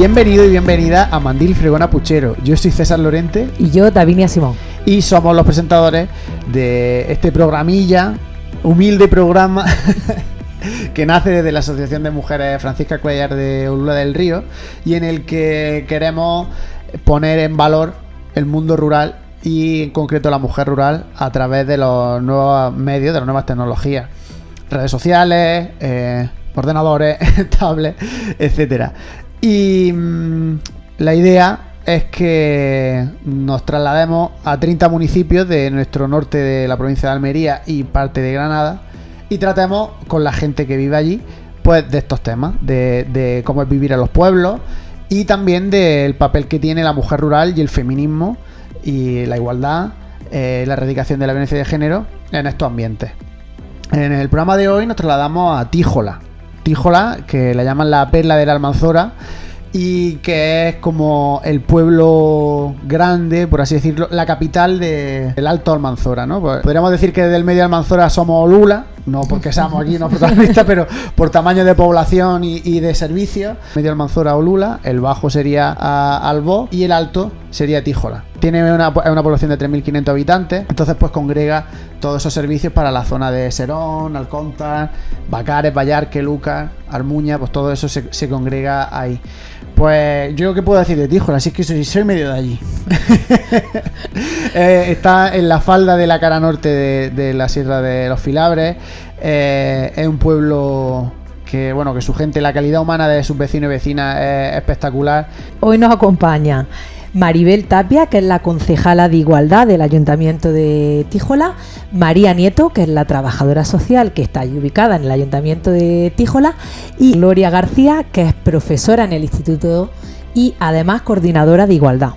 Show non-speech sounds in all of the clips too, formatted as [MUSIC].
Bienvenido y bienvenida a Mandil Fregona Puchero. Yo soy César Lorente. Y yo, Davinia Simón. Y somos los presentadores de este programilla, humilde programa, [LAUGHS] que nace desde la Asociación de Mujeres Francisca Cuellar de Olula del Río y en el que queremos poner en valor el mundo rural y en concreto la mujer rural a través de los nuevos medios, de las nuevas tecnologías, redes sociales, eh, ordenadores, [LAUGHS] tablets, etcétera. Y mm, la idea es que nos traslademos a 30 municipios de nuestro norte de la provincia de Almería y parte de Granada y tratemos con la gente que vive allí pues de estos temas, de, cómo es vivir en los pueblos y también del papel que tiene la mujer rural y el feminismo y la igualdad, eh, la erradicación de la violencia de género en estos ambientes. En el programa de hoy nos trasladamos a Tíjola, Tíjola, que la llaman la perla de la Almanzora y que es como el pueblo grande, por así decirlo, la capital del Alto Almanzora, ¿no? Pues podríamos decir que del medio Almanzora somos Olula, no porque [LAUGHS] seamos aquí no protagonistas, pero por tamaño de población y, de servicios. Medio Almanzora Olula, el bajo sería Albó y el alto sería Tíjola. Tiene una, población de 3.500 habitantes, entonces pues congrega todos esos servicios para la zona de Serón, Alcontar, Bacares, Vallarque, Lucas, Armuña, pues todo eso se, congrega ahí. Pues yo qué puedo decir de Tíjola, así que soy, soy medio de allí. [LAUGHS] Eh, está en la falda de la cara norte de, la Sierra de los Filabres. Eh, es un pueblo que bueno que su gente, la calidad humana de sus vecinos y vecinas es espectacular. Hoy nos acompaña Maribel Tapia, que es la concejala de Igualdad del Ayuntamiento de Tíjola, María Nieto, que es la trabajadora social que está ubicada en el Ayuntamiento de Tíjola, y Gloria García, que es profesora en el Instituto y además coordinadora de Igualdad.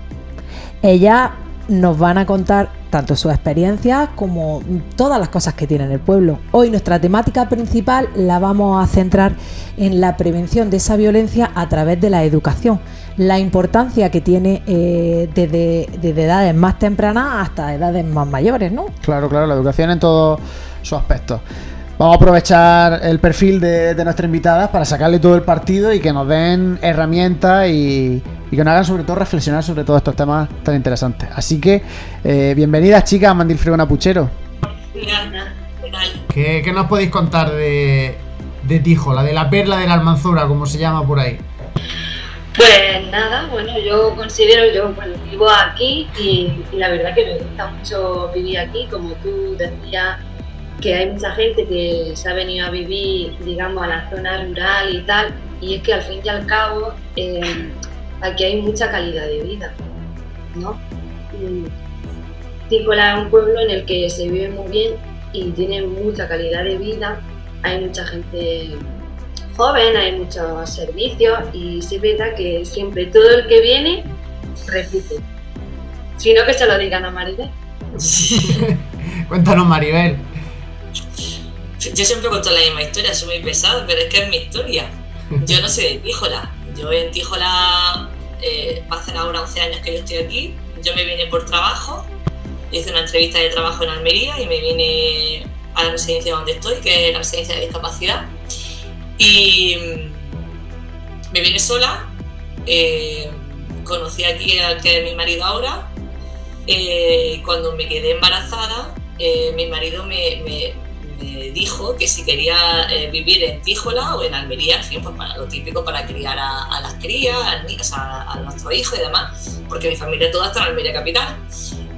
Ella nos van a contar tanto su experiencia como todas las cosas que tiene en el pueblo. Hoy nuestra temática principal la vamos a centrar en la prevención de esa violencia a través de la educación, la importancia que tiene eh, desde, edades más tempranas hasta edades más mayores, ¿no? Claro, claro, la educación en todos sus aspectos. Vamos a aprovechar el perfil de, de nuestra invitada para sacarle todo el partido y que nos den herramientas y, y que nos hagan sobre todo reflexionar sobre todos estos temas tan interesantes. Así que, eh, bienvenidas chicas a Mandil Fregona Puchero. ¿Qué, ¿Qué, nos podéis contar de, de Tijola, de la perla de la Almanzora, como se llama por ahí? Pues nada, bueno, yo considero, yo bueno, vivo aquí y, la verdad que me gusta mucho vivir aquí, como tú decías, que hay mucha gente que se ha venido a vivir, digamos, a la zona rural y tal, y es que al fin y al cabo eh, aquí hay mucha calidad de vida, ¿no? Tícola es un pueblo en el que se vive muy bien y tiene mucha calidad de vida, hay mucha gente joven, hay muchos servicios y sí es verdad que siempre todo el que viene repite. Si no, que se lo digan a Maribel. [LAUGHS] Cuéntanos, Maribel. Yo siempre cuento la misma historia, soy muy pesado, pero es que es mi historia. Yo no soy de Tíjola. Yo en Tíjola eh, hacer ahora 11 años que yo estoy aquí. Yo me vine por trabajo, hice una entrevista de trabajo en Almería y me vine a la residencia donde estoy, que es la residencia de discapacidad. Y mm, me vine sola, eh, conocí aquí al que es mi marido ahora. Eh, cuando me quedé embarazada, eh, mi marido me dijo que si quería eh, vivir en Tíjola o en Almería, en fin, pues para lo típico para criar a, las crías, a, a, nuestro hijo y demás, porque mi familia toda está en Almería capital.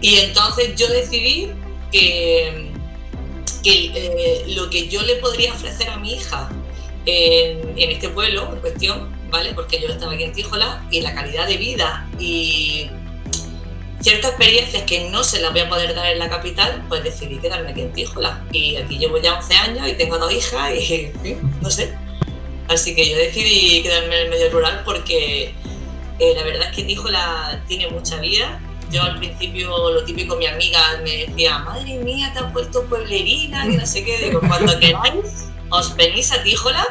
Y entonces yo decidí que, que eh, lo que yo le podría ofrecer a mi hija en, en este pueblo en cuestión, ¿vale? Porque yo estaba aquí en Tíjola y la calidad de vida y ciertas experiencias que no se las voy a poder dar en la capital, pues decidí quedarme aquí en Tíjola. Y aquí llevo ya 11 años y tengo dos hijas y, no sé. Así que yo decidí quedarme en el medio rural porque eh, la verdad es que Tíjola tiene mucha vida. Yo al principio, lo típico, mi amiga me decía, madre mía, te has puesto pueblerina, que no sé qué. Digo, cuando queráis, os venís a Tíjola.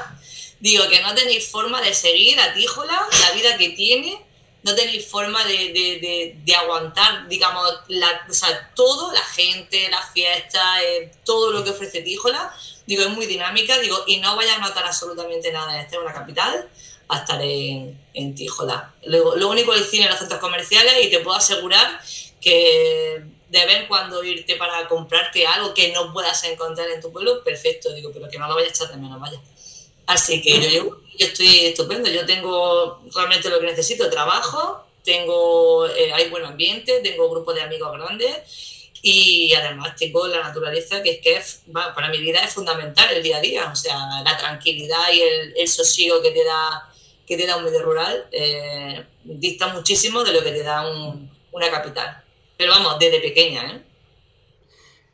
Digo que no tenéis forma de seguir a Tíjola, la vida que tiene no tenéis forma de, aguantar, digamos, la, o sea, todo, la gente, la fiesta, eh, todo lo que ofrece Tíjola, digo, es muy dinámica, digo, y no vaya a notar absolutamente nada, esta es una capital, a estar en, en Tijola. Lo, lo único el cine en los centros comerciales y te puedo asegurar que de ver cuando irte para comprarte algo que no puedas encontrar en tu pueblo, perfecto, digo, pero que no lo vayas a echar de menos, vaya. Así que yo, yo, estoy estupendo, yo tengo realmente lo que necesito, trabajo, tengo, eh, hay buen ambiente, tengo grupos de amigos grandes y además tengo la naturaleza que es que para mi vida es fundamental el día a día, o sea, la tranquilidad y el, el sosiego que te da que te da un medio rural eh, dista muchísimo de lo que te da un, una capital. Pero vamos, desde pequeña, ¿eh?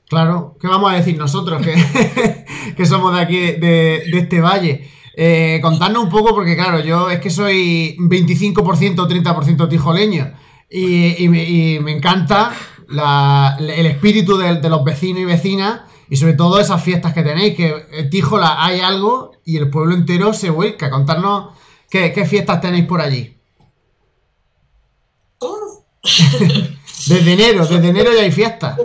Claro, ¿qué vamos a decir nosotros que, [LAUGHS] que somos de aquí, de, de este valle? Eh, contadnos un poco, porque claro, yo es que soy 25% o 30% tijoleño y, y, me, y, me, encanta la, el espíritu de, de, los vecinos y vecinas y sobre todo esas fiestas que tenéis, que en Tijola hay algo y el pueblo entero se vuelca. Contarnos qué, qué fiestas tenéis por allí. [LAUGHS] Desde enero, desde enero ya hay fiesta.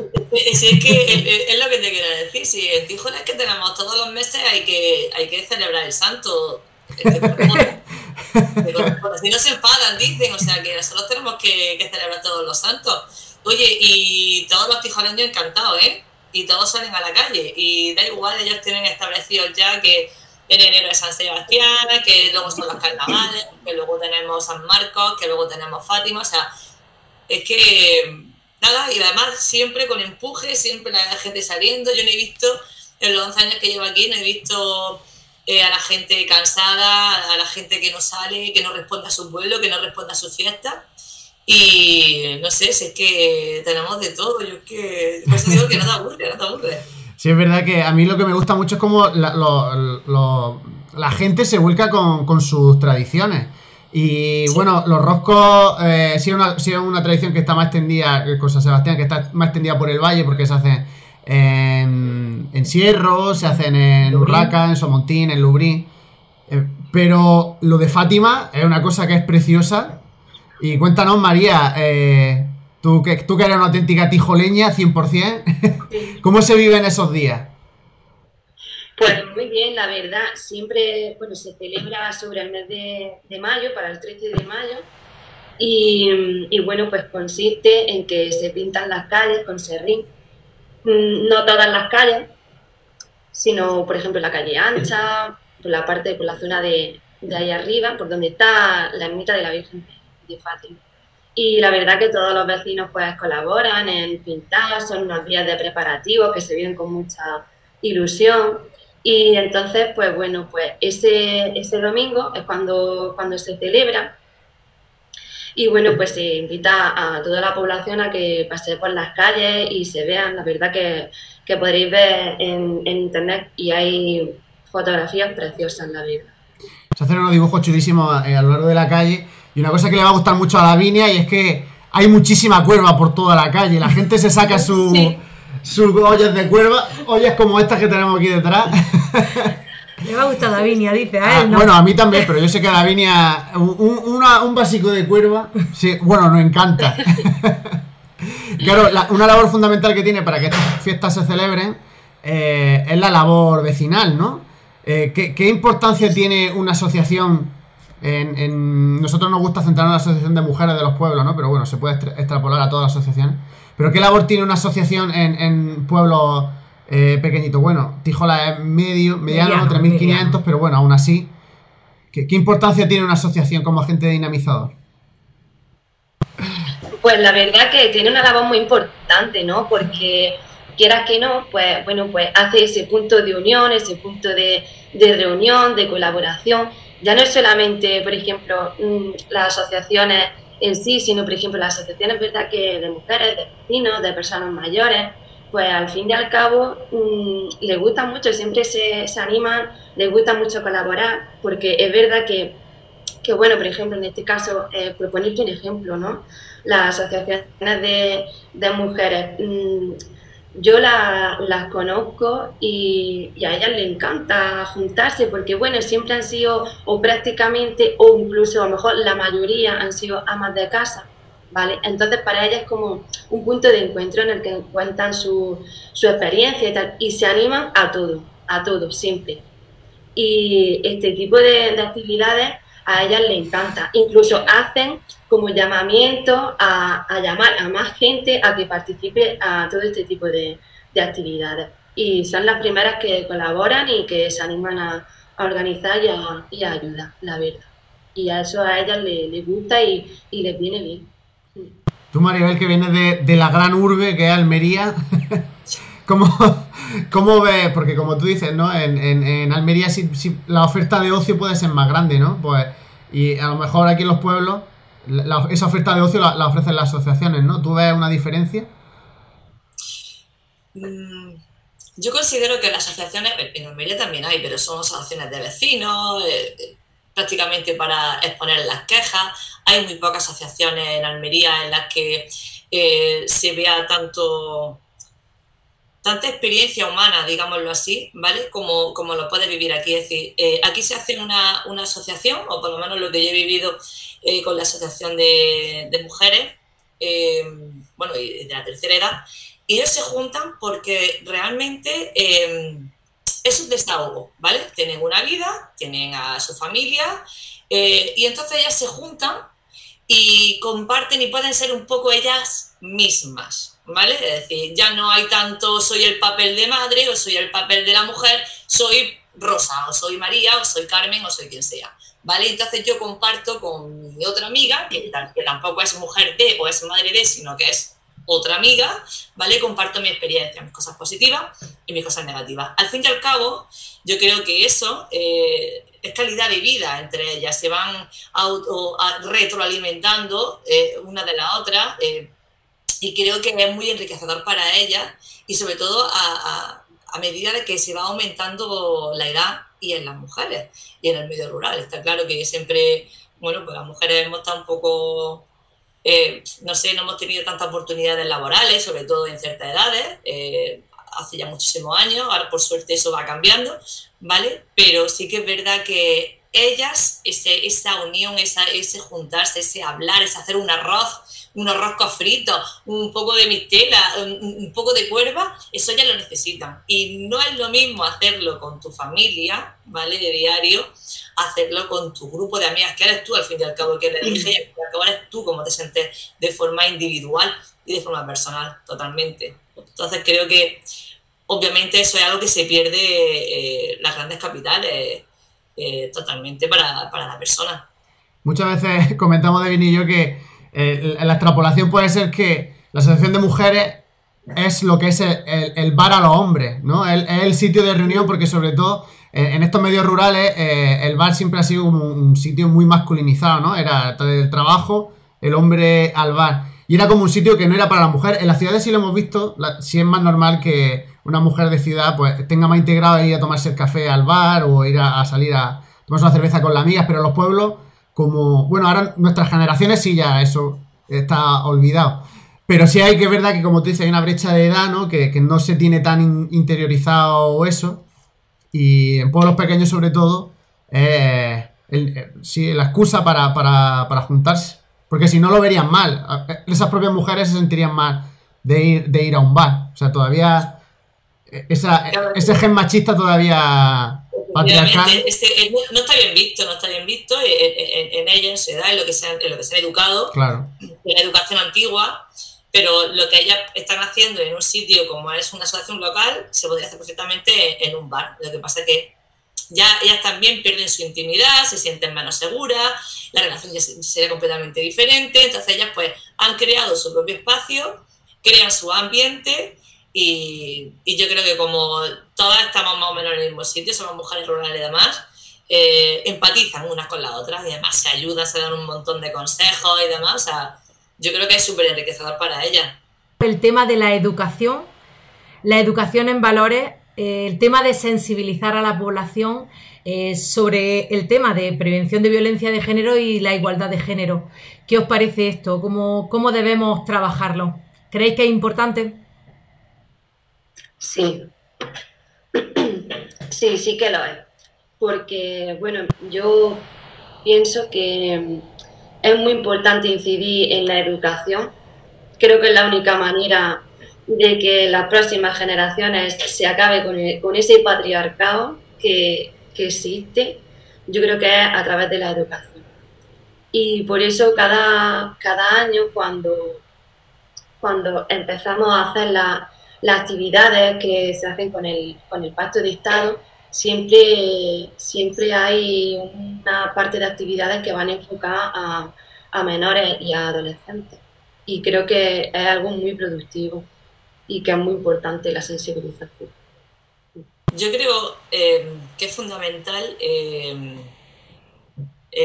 Sí, es que es lo que te quiero decir. Si en Tijuana es que tenemos todos los meses, hay que, hay que celebrar el santo. si no se enfadan, dicen, o sea que nosotros tenemos que, que, celebrar todos los santos. Oye, y todos los tijoleños encantados, ¿eh? Y todos salen a la calle. Y da igual, ellos tienen establecidos ya que en enero es San Sebastián, que luego son los carnavales, que luego tenemos San Marcos, que luego tenemos Fátima, o sea es que nada, y además siempre con empuje, siempre la gente saliendo. Yo no he visto, en los 11 años que llevo aquí, no he visto eh, a la gente cansada, a la gente que no sale, que no responde a su pueblo, que no responde a su fiesta. Y no sé, si es que tenemos de todo. Yo es que, pues digo que no te aburre, no te aburre. [LAUGHS] Sí, es verdad que a mí lo que me gusta mucho es como la, lo, la gente se vuelca con, con sus tradiciones. Y sí. bueno, los roscos eh, sí, es una, sí es una tradición que está más extendida con San Sebastián, que está más extendida por el valle, porque se hacen en, en Sierro, se hacen en Urraca, en Somontín, en Lubrín. Eh, pero lo de Fátima es una cosa que es preciosa. Y cuéntanos, María, eh, tú, que, tú que eres una auténtica tijoleña, 100%, [LAUGHS] ¿cómo se viven esos días? Pues muy bien, la verdad, siempre bueno, se celebra sobre el mes de, mayo, para el 13 de mayo, y, y, bueno, pues consiste en que se pintan las calles con serrín, mm, no todas las calles, sino por ejemplo la calle ancha, por la parte, por la zona de, de ahí arriba, por donde está la ermita de la Virgen de Fátima. Y la verdad que todos los vecinos pues colaboran en pintar, son unos días de preparativos que se viven con mucha ilusión. Y entonces, pues bueno, pues ese, ese domingo es cuando, cuando se celebra. Y bueno, pues se invita a toda la población a que pase por las calles y se vean. La verdad que, que podréis ver en, en, internet y hay fotografías preciosas, la verdad. Se hacen unos dibujos chulísimos eh, a lo largo de la calle. Y una cosa que le va a gustar mucho a Lavinia y es que hay muchísima cuerva por toda la calle. La gente se saca su... Sí sus ollas de cuerva, ollas como estas que tenemos aquí detrás. Le va a gustar Davinia, dice a él. Ah, bueno, a mí también, pero yo sé que a Davinia un, una, un básico de cuerva, sí, bueno, nos encanta. [LAUGHS] claro, la, una labor fundamental que tiene para que estas fiestas se celebren eh, es la labor vecinal, ¿no? Eh, ¿qué, ¿qué, importancia tiene una asociación? En, en, nosotros nos gusta centrarnos en la asociación de mujeres de los pueblos, ¿no? Pero bueno, se puede extrapolar a todas las asociaciones. Pero ¿qué labor tiene una asociación en, en pueblos eh, pequeñitos? Bueno, Tijola es medio, mediano, 3.500, pero bueno, aún así, ¿qué, ¿qué, importancia tiene una asociación como agente dinamizador? Pues la verdad que tiene una labor muy importante, ¿no? Porque quieras que no, pues bueno, pues hace ese punto de unión, ese punto de, de reunión, de colaboración. Ya no es solamente, por ejemplo, mm, las asociaciones en sí, sino por ejemplo las asociaciones, ¿verdad? Que de mujeres, de vecinos, de personas mayores, pues al fin y al cabo mmm, les gusta mucho, siempre se, se, animan, les gusta mucho colaborar, porque es verdad que, que bueno, por ejemplo, en este caso, eh, proponerte un ejemplo, ¿no? Las asociaciones de, de mujeres, mmm, yo la, las conozco y, a ellas les encanta juntarse porque, bueno, siempre han sido, o prácticamente, o incluso a lo mejor la mayoría han sido amas de casa, ¿vale? Entonces para ellas es como un punto de encuentro en el que cuentan su, su experiencia y tal, y se animan a todo, a todo, siempre. Y este tipo de actividades a ellas les encanta. Incluso hacen como llamamiento a, llamar a más gente a que participe a todo este tipo de, actividades. Y son las primeras que colaboran y que se animan a, organizar y a, y ayudar, la verdad. Y a eso a ellas les, gusta y, les viene bien. Tú, Maribel, que vienes de, la gran urbe que es Almería, [LAUGHS] ¿cómo, [LAUGHS] ¿cómo, ves? Porque como tú dices, ¿no? En, Almería si, la oferta de ocio puede ser más grande, ¿no? Pues, y a lo mejor aquí en los pueblos esa oferta de ocio la, ofrecen las asociaciones, ¿no? ¿Tú ves una diferencia? Mm, yo considero que las asociaciones, en Almería también hay, pero son asociaciones de vecinos, eh, eh, prácticamente para exponer las quejas. Hay muy pocas asociaciones en Almería en las que eh, se vea tanto tanta experiencia humana, digámoslo así, ¿vale? Como, como lo puede vivir aquí. Es decir, aquí se hace una, una, asociación, o por lo menos lo que yo he vivido eh, con la Asociación de, Mujeres, eh, bueno, de la tercera edad, y ellos se juntan porque realmente eh, es un desahogo, ¿vale? Tienen una vida, tienen a su familia, y entonces ellas se juntan y comparten y pueden ser un poco ellas mismas, ¿vale? Es decir, ya no hay tanto soy el papel de madre o soy el papel de la mujer, soy Rosa o soy María o soy Carmen o soy quien sea. ¿vale? Entonces yo comparto con mi otra amiga, que, tampoco es mujer de o es madre de, sino que es otra amiga, ¿vale? Comparto mi experiencia, mis cosas positivas y mis cosas negativas. Al fin y al cabo, yo creo que eso eh, es calidad de vida entre ellas, se van auto, retroalimentando eh, una de la otra eh, y creo que es muy enriquecedor para ellas y sobre todo a, a medida de que se va aumentando la edad y en las mujeres y en el medio rural. Está claro que siempre, bueno, pues las mujeres hemos estado un poco, eh, no sé, no hemos tenido tantas oportunidades laborales, sobre todo en ciertas edades, eh, hace ya muchísimos años, ahora por suerte eso va cambiando, ¿vale? Pero sí que es verdad que ellas, ese, esa unión, esa, ese juntarse, ese hablar, ese hacer un arroz, unos roscos fritos, un poco de mistela, un, poco de cuerva, eso ya lo necesitan. Y no es lo mismo hacerlo con tu familia, ¿vale? De diario, hacerlo con tu grupo de amigas, que eres tú al fin y al cabo que y al fin y al cabo eres tú como te sientes de forma individual y de forma personal, totalmente. Entonces creo que obviamente eso es algo que se pierde eh, las grandes capitales eh, totalmente para, para la persona. Muchas veces [LAUGHS] comentamos de Vinillo que la extrapolación puede ser que la asociación de mujeres es lo que es el, bar a los hombres, ¿no? es el sitio de reunión porque sobre todo en estos medios rurales eh, el bar siempre ha sido un, sitio muy masculinizado, ¿no? Era el trabajo, el hombre al bar. Y era como un sitio que no era para la mujer. En las ciudades sí lo hemos visto, sí es más normal que una mujer de ciudad pues tenga más integrado ir a tomarse el café al bar o ir a, a salir a tomarse una cerveza con las amigas, pero en los pueblos como, bueno, ahora nuestras generaciones sí ya eso está olvidado. Pero sí hay que verdad que, como tú dices, hay una brecha de edad, ¿no? Que, no se tiene tan interiorizado eso. Y en pueblos pequeños, sobre todo, eh, sí, la excusa para, juntarse. Porque si no lo verían mal. Esas propias mujeres se sentirían mal de ir, de ir a un bar. O sea, todavía. Esa, ese gen machista todavía este, no, está bien visto, no está bien visto en, ella, en su edad, en lo que se han, lo que se educado, en la educación antigua, pero lo que ellas están haciendo en un sitio como es una asociación local, se podría hacer perfectamente en un bar. Lo que pasa es que ya ellas también pierden su intimidad, se sienten menos seguras, la relación ya sería completamente diferente, entonces ellas pues han creado su propio espacio, crean su ambiente y, yo creo que como todas estamos más o menos en el mismo sitio, somos mujeres rurales y demás, eh, empatizan unas con las otras y además se ayudan, se dan un montón de consejos y demás. O sea, yo creo que es súper enriquecedor para ellas. El tema de la educación, la educación en valores, eh, el tema de sensibilizar a la población eh, sobre el tema de prevención de violencia de género y la igualdad de género. ¿Qué os parece esto? ¿Cómo, cómo debemos trabajarlo? ¿Creéis que es importante? Sí, sí, sí que lo es. Porque, bueno, yo pienso que es muy importante incidir en la educación. Creo que es la única manera de que las próximas generaciones se acabe con, ese patriarcado que, existe, yo creo que es a través de la educación. Y por eso cada, cada año cuando, cuando empezamos a hacer las actividades que se hacen con el, con el Pacto de Estado, siempre, siempre hay una parte de actividades que van enfocadas a, a menores y a adolescentes. Y creo que es algo muy productivo y que es muy importante la sensibilización. Yo creo eh, que es fundamental eh,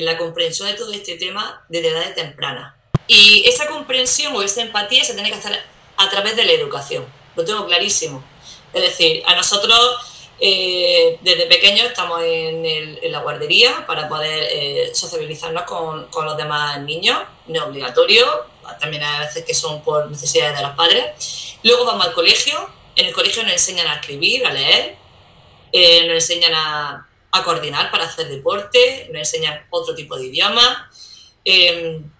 la comprensión de todo este tema desde edades tempranas. Y esa comprensión o esa empatía se tiene que hacer a través de la educación. Lo tengo clarísimo. Es decir, a nosotros eh, desde pequeños estamos en, la guardería para poder sociabilizarnos con, los demás niños, no es obligatorio, también hay veces que son por necesidades de los padres. Luego vamos al colegio, en el colegio nos enseñan a escribir, a leer, eh, nos enseñan a, coordinar para hacer deporte, nos enseñan otro tipo de idioma. Em,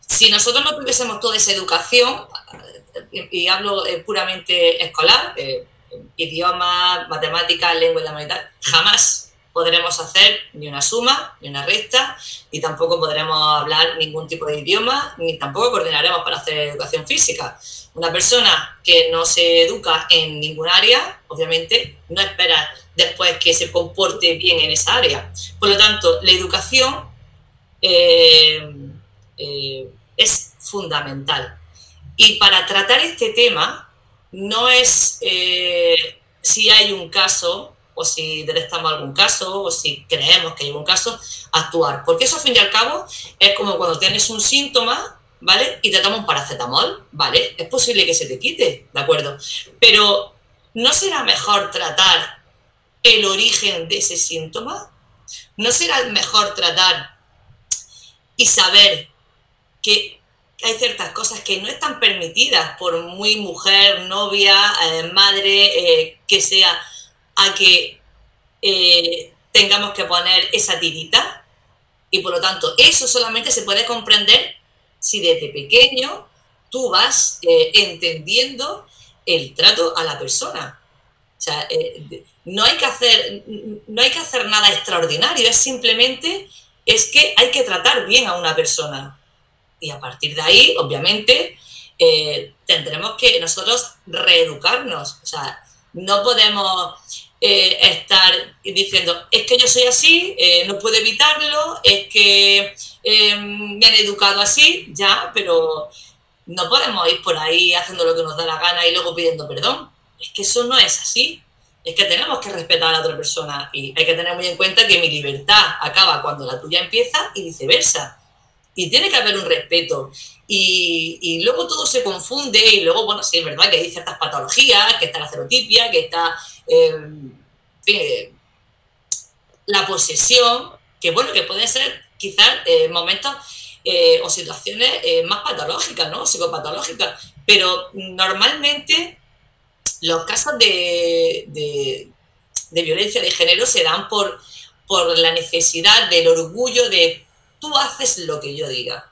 si nosotros no tuviésemos toda esa educación, y, hablo eh, puramente escolar, eh, idioma, matemáticas, lengua y la jamás podremos hacer ni una suma, ni una resta, ni tampoco podremos hablar ningún tipo de idioma, ni tampoco coordinaremos para hacer educación física. Una persona que no se educa en ningún área, obviamente, no espera después que se comporte bien en esa área. Por lo tanto, la educación eh, eh, es fundamental. Y para tratar este tema, no es eh, si hay un caso o si detectamos algún caso, o si creemos que hay algún caso, actuar. Porque eso, al fin y al cabo, es como cuando tienes un síntoma, ¿vale? Y te tomas un paracetamol, ¿vale? Es posible que se te quite, ¿de acuerdo? Pero, ¿no será mejor tratar el origen de ese síntoma? ¿No será mejor tratar y saber que hay ciertas cosas que no están permitidas por muy mujer, novia, eh, madre, eh, que sea a que eh, tengamos que poner esa tirita y por lo tanto eso solamente se puede comprender si desde pequeño tú vas entendiendo el trato a la persona. O sea, no, hay que hacer, no hay que hacer nada extraordinario, es simplemente es que hay que tratar bien a una persona. Y a partir de ahí, obviamente, tendremos que nosotros reeducarnos. O sea, no podemos eh, estar diciendo, es que yo soy así, eh, no puedo evitarlo, es que eh, me han educado así, ya, pero no podemos ir por ahí haciendo lo que nos da la gana y luego pidiendo perdón. Es que eso no es así. Es que tenemos que respetar a la otra persona y hay que tener muy en cuenta que mi libertad acaba cuando la tuya empieza y viceversa. Y tiene que haber un respeto. Y, luego todo se confunde y luego, bueno, sí, es verdad que hay ciertas patologías, que está la serotipia, que está eh, la posesión, que bueno, que pueden ser quizás eh, momentos eh, o situaciones más patológicas, ¿no? Psicopatológicas, pero normalmente los casos de, de, de violencia de género se dan por, por la necesidad del orgullo de tú haces lo que yo diga.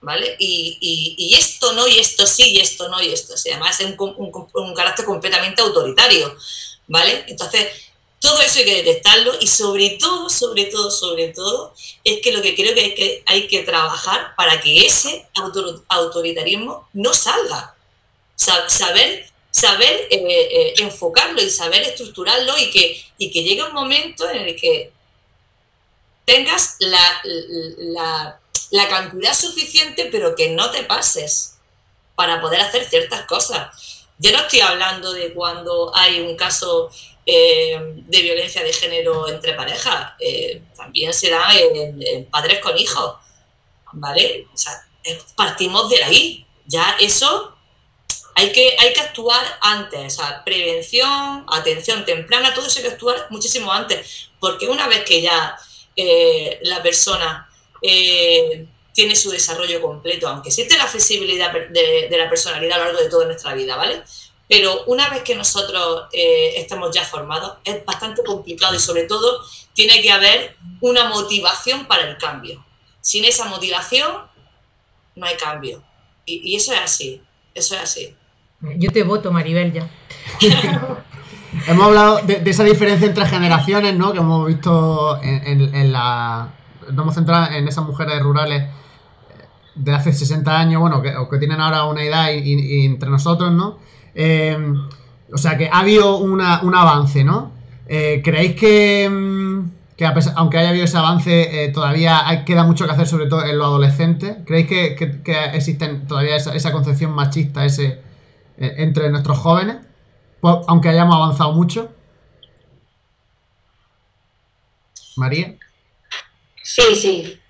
¿vale? Y, esto no, y esto sí, y esto no, y esto sí. Además es un, carácter completamente autoritario, ¿vale? Entonces, todo eso hay que detectarlo y sobre todo, sobre todo, sobre todo, es que lo que creo que hay que, hay que trabajar para que ese autoritarismo no salga. saber saber eh, eh, enfocarlo y saber estructurarlo y que, y que llegue un momento en el que tengas la la cantidad suficiente, pero que no te pases para poder hacer ciertas cosas. Yo no estoy hablando de cuando hay un caso eh, de violencia de género entre parejas, eh, también se da en, padres con hijos, ¿vale? O sea, partimos de ahí, ya eso hay que, hay que actuar antes, o sea, prevención, atención temprana, todo eso hay que actuar muchísimo antes, porque una vez que ya eh, la persona eh, tiene su desarrollo completo, aunque existe la flexibilidad de, la personalidad a lo largo de toda nuestra vida, ¿vale? Pero una vez que nosotros eh, estamos ya formados, es bastante complicado y sobre todo tiene que haber una motivación para el cambio. Sin esa motivación no hay cambio. Y, eso es así, eso es así. Yo te voto, Maribel, ya. [LAUGHS] hemos hablado de, esa diferencia entre generaciones, ¿no? Que hemos visto en, la... Nos hemos centrado en esas mujeres rurales de hace 60 años, bueno, que, que tienen ahora una edad entre nosotros, ¿no? Eh, o sea que ha habido un avance, ¿no? Eh, ¿Creéis que, mm, aunque haya habido ese avance, eh, todavía hay, queda mucho que hacer, sobre todo en los adolescentes? ¿Creéis que, que, existen todavía esa, concepción machista ese entre nuestros jóvenes? Aunque hayamos avanzado mucho. María. Sí, sí.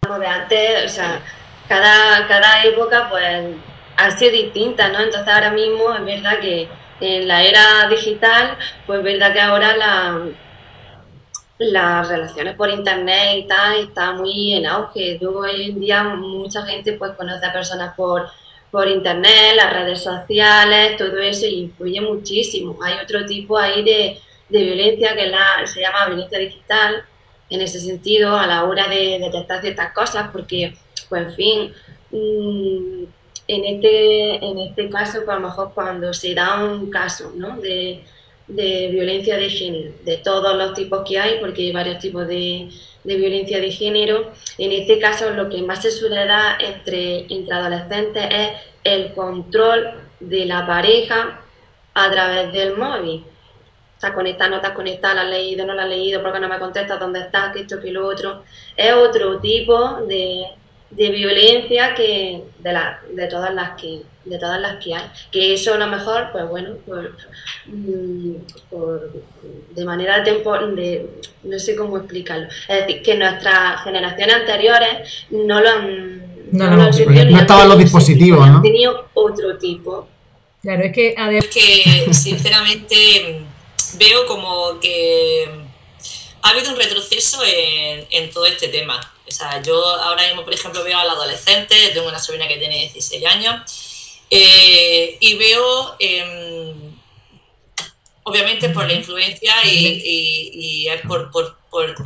Como de antes, o sea, cada, cada época pues ha sido distinta, ¿no? Entonces ahora mismo es verdad que en la era digital, pues es verdad que ahora la, las relaciones por internet y tal está muy en auge. hoy en día mucha gente pues conoce a personas por, por internet, las redes sociales, todo eso influye muchísimo. Hay otro tipo ahí de, de violencia que la, se llama violencia digital, en ese sentido, a la hora de detectar ciertas cosas, porque pues en fin, mm, en, este, en este caso, pues a lo mejor cuando se da un caso ¿no? de, violencia de género, de todos los tipos que hay, porque hay varios tipos de, violencia de género, en este caso lo que más se suele entre, entre adolescentes es el control de la pareja a través del móvil. Estás conectada, no estás conectada, la has leído, no la has leído, porque no me contestas, dónde estás, que esto, que lo otro. Es otro tipo de, de violencia que de, la, de todas las que de todas las que hay. Que eso a lo mejor pues bueno mm, de manera temporal de no sé cómo explicarlo. Es decir que nuestras generaciones anteriores no lo han no, no, no, estaban los dispositivos ¿no? han tenido otro tipo. Claro es que es que sinceramente veo como que ha habido un retroceso en, en todo este tema o sea, yo ahora mismo, por ejemplo, veo al adolescente, tengo una sobrina que tiene 16 años, eh, y veo, em, obviamente por la influencia y, por,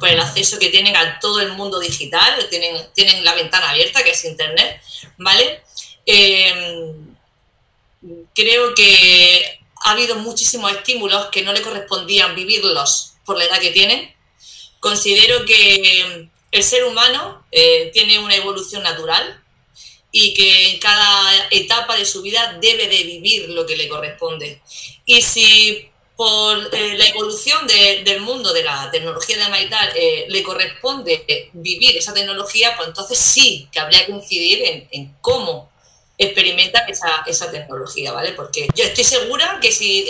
el acceso que tienen a todo el mundo digital, tienen, tienen la ventana abierta, que es Internet, ¿vale? Em, creo que ha habido muchísimos estímulos que no le correspondían vivirlos por la edad que tienen. Considero que el ser humano eh, tiene una evolución natural y que en cada etapa de su vida debe de vivir lo que le corresponde. Y si por eh, la evolución del mundo, de la tecnología de Maital, eh, le corresponde vivir esa tecnología, pues entonces sí que habría que incidir en, cómo experimenta esa, esa, tecnología, ¿vale? Porque yo estoy segura que si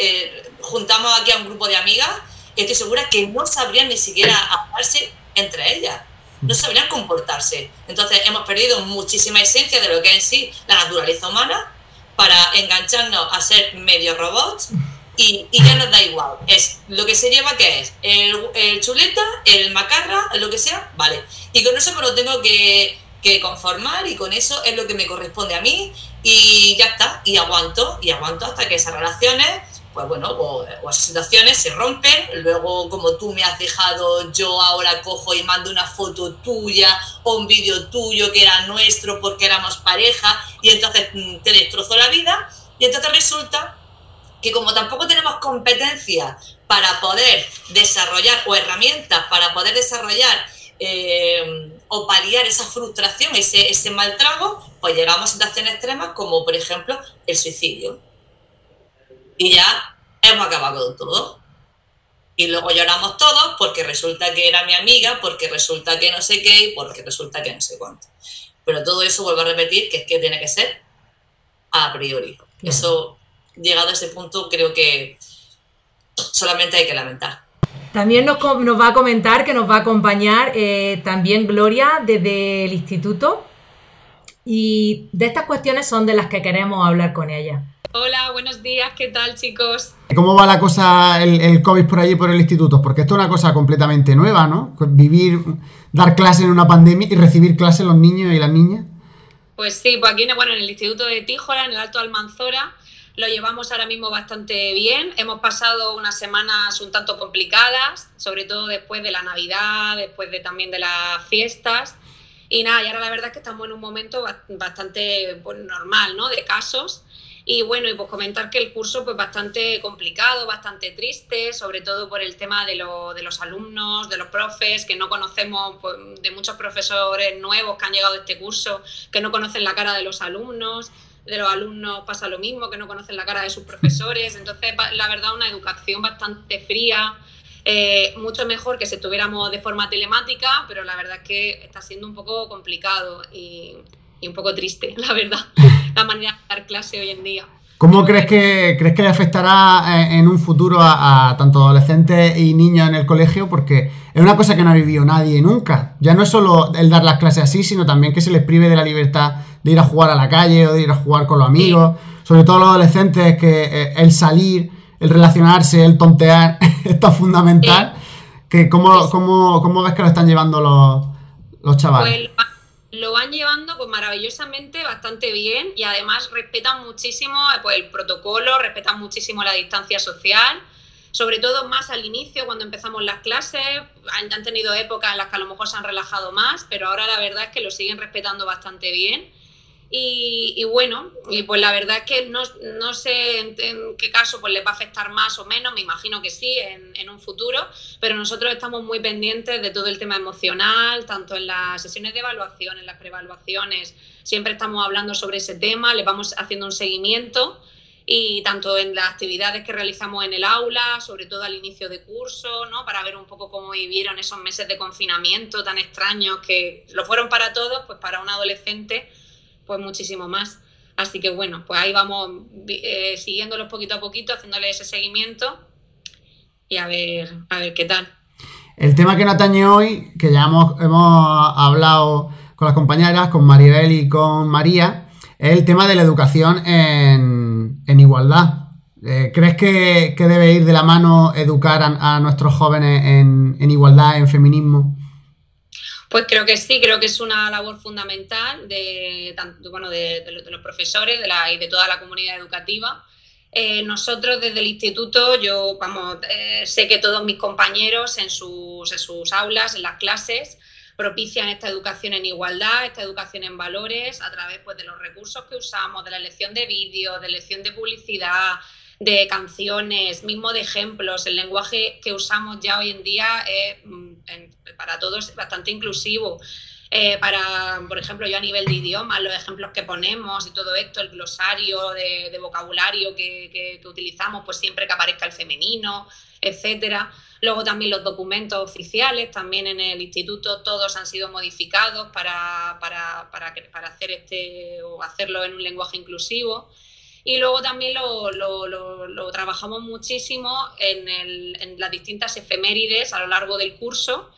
juntamos aquí a un grupo de amigas, estoy segura que no sabrían ni siquiera hablarse entre ellas no sabrían comportarse. Entonces hemos perdido muchísima esencia de lo que es en sí la naturaleza humana para engancharnos a ser medio robots y, ya nos da igual. Es lo que se lleva que es el, chuleta, el macarra, lo que sea, vale. Y con eso me lo tengo que, que conformar y con eso es lo que me corresponde a mí y ya está. Y aguanto, y aguanto hasta que esas relaciones pues bueno, o, esas situaciones se rompen, luego como tú me has dejado, yo ahora cojo y mando una foto tuya o un vídeo tuyo que era nuestro porque éramos pareja y entonces mm, te destrozo la vida y entonces resulta que como tampoco tenemos competencia para poder desarrollar o herramientas para poder desarrollar eh, o paliar esa frustración, ese, ese mal trago, pues llegamos a situaciones extremas como por ejemplo el suicidio y ya hemos acabado con todo. Y luego lloramos todos porque resulta que era mi amiga, porque resulta que no sé qué y porque resulta que no sé cuánto. Pero todo eso vuelvo a repetir que es que tiene que ser a priori. Eso, llegado a ese punto, creo que solamente hay que lamentar. También nos, nos va a comentar que nos va a acompañar eh, también Gloria desde el instituto. Y de estas cuestiones son de las que queremos hablar con ella. Hola, buenos días, ¿qué tal chicos? ¿Cómo va la cosa, el, COVID por allí, por el instituto? Porque esto es una cosa completamente nueva, ¿no? Vivir, dar clases en una pandemia y recibir clases los niños y las niñas. Pues sí, pues aquí bueno, en el Instituto de Tíjola, en el Alto Almanzora, lo llevamos ahora mismo bastante bien. Hemos pasado unas semanas un tanto complicadas, sobre todo después de la Navidad, después de también de las fiestas. Y nada, y ahora la verdad es que estamos en un momento bastante pues, normal, ¿no? De casos Y bueno, y pues comentar que el curso pues bastante complicado, bastante triste, sobre todo por el tema de, de los alumnos, de los profes, que no conocemos, pues, de muchos profesores nuevos que han llegado a este curso, que no conocen la cara de los alumnos, de los alumnos pasa lo mismo, que no conocen la cara de sus profesores, entonces la verdad una educación bastante fría, eh, mucho mejor que si estuviéramos de forma telemática, pero la verdad es que está siendo un poco complicado y, y un poco triste, [LAUGHS] la verdad, [LAUGHS] la manera de dar clase hoy en día. ¿Cómo crees que, crees que afectará eh, en un futuro a, tanto adolescentes y niños en el colegio? Porque es una cosa que no ha vivido nadie nunca. Ya no es solo el dar las clases así, sino también que se les prive de la libertad de ir a jugar a la calle o de ir a jugar con los amigos. Sobre todo los adolescentes, que eh, el salir, el relacionarse, el tontear, [LAUGHS] esto es fundamental. Que cómo, cómo, cómo, ves que lo están llevando los, los chavales? Pues, lo van llevando pues maravillosamente, bastante bien y además respetan muchísimo pues, el protocolo, respetan muchísimo la distancia social, sobre todo más al inicio cuando empezamos las clases, han, han tenido épocas en las que a lo mejor se han relajado más, pero ahora la verdad es que lo siguen respetando bastante bien y, bueno, y pues la verdad es que no, no sé en, qué caso pues les va a afectar más o menos, me imagino que sí en, en, un futuro, pero nosotros estamos muy pendientes de todo el tema emocional, tanto en las sesiones de evaluación, en las preevaluaciones, siempre estamos hablando sobre ese tema, les vamos haciendo un seguimiento y tanto en las actividades que realizamos en el aula, sobre todo al inicio de curso, ¿no? para ver un poco cómo vivieron esos meses de confinamiento tan extraños que lo fueron para todos, pues para un adolescente pues muchísimo más. Así que bueno, pues ahí vamos eh, siguiéndolos poquito a poquito, haciéndole ese seguimiento y a ver, a ver qué tal. El tema que nos atañe hoy, que ya hemos, hablado con las compañeras, con Maribel y con María, es el tema de la educación en, igualdad. Eh, ¿Crees que, debe ir de la mano educar a, nuestros jóvenes en, en, igualdad, en feminismo? Pues creo que sí, creo que es una labor fundamental de, bueno, de, los profesores y de toda la comunidad educativa. Eh, nosotros desde el instituto, yo vamos, eh, sé que todos mis compañeros en sus, en sus aulas, en las clases, propician esta educación en igualdad, esta educación en valores, a través pues, de los recursos que usamos, de la elección de vídeos, de elección de publicidad, de canciones, mismo de ejemplos. El lenguaje que usamos ya hoy en día es mm, para todos bastante inclusivo. Eh, para, por ejemplo, yo a nivel de idioma, los ejemplos que ponemos y todo esto, el glosario de, vocabulario que, que, utilizamos, pues siempre que aparezca el femenino, etcétera. Luego también los documentos oficiales, también en el instituto todos han sido modificados para, para, para, para hacer este hacerlo en un lenguaje inclusivo. Y luego también lo, lo, trabajamos muchísimo en, el, en, las distintas efemérides a lo largo del curso,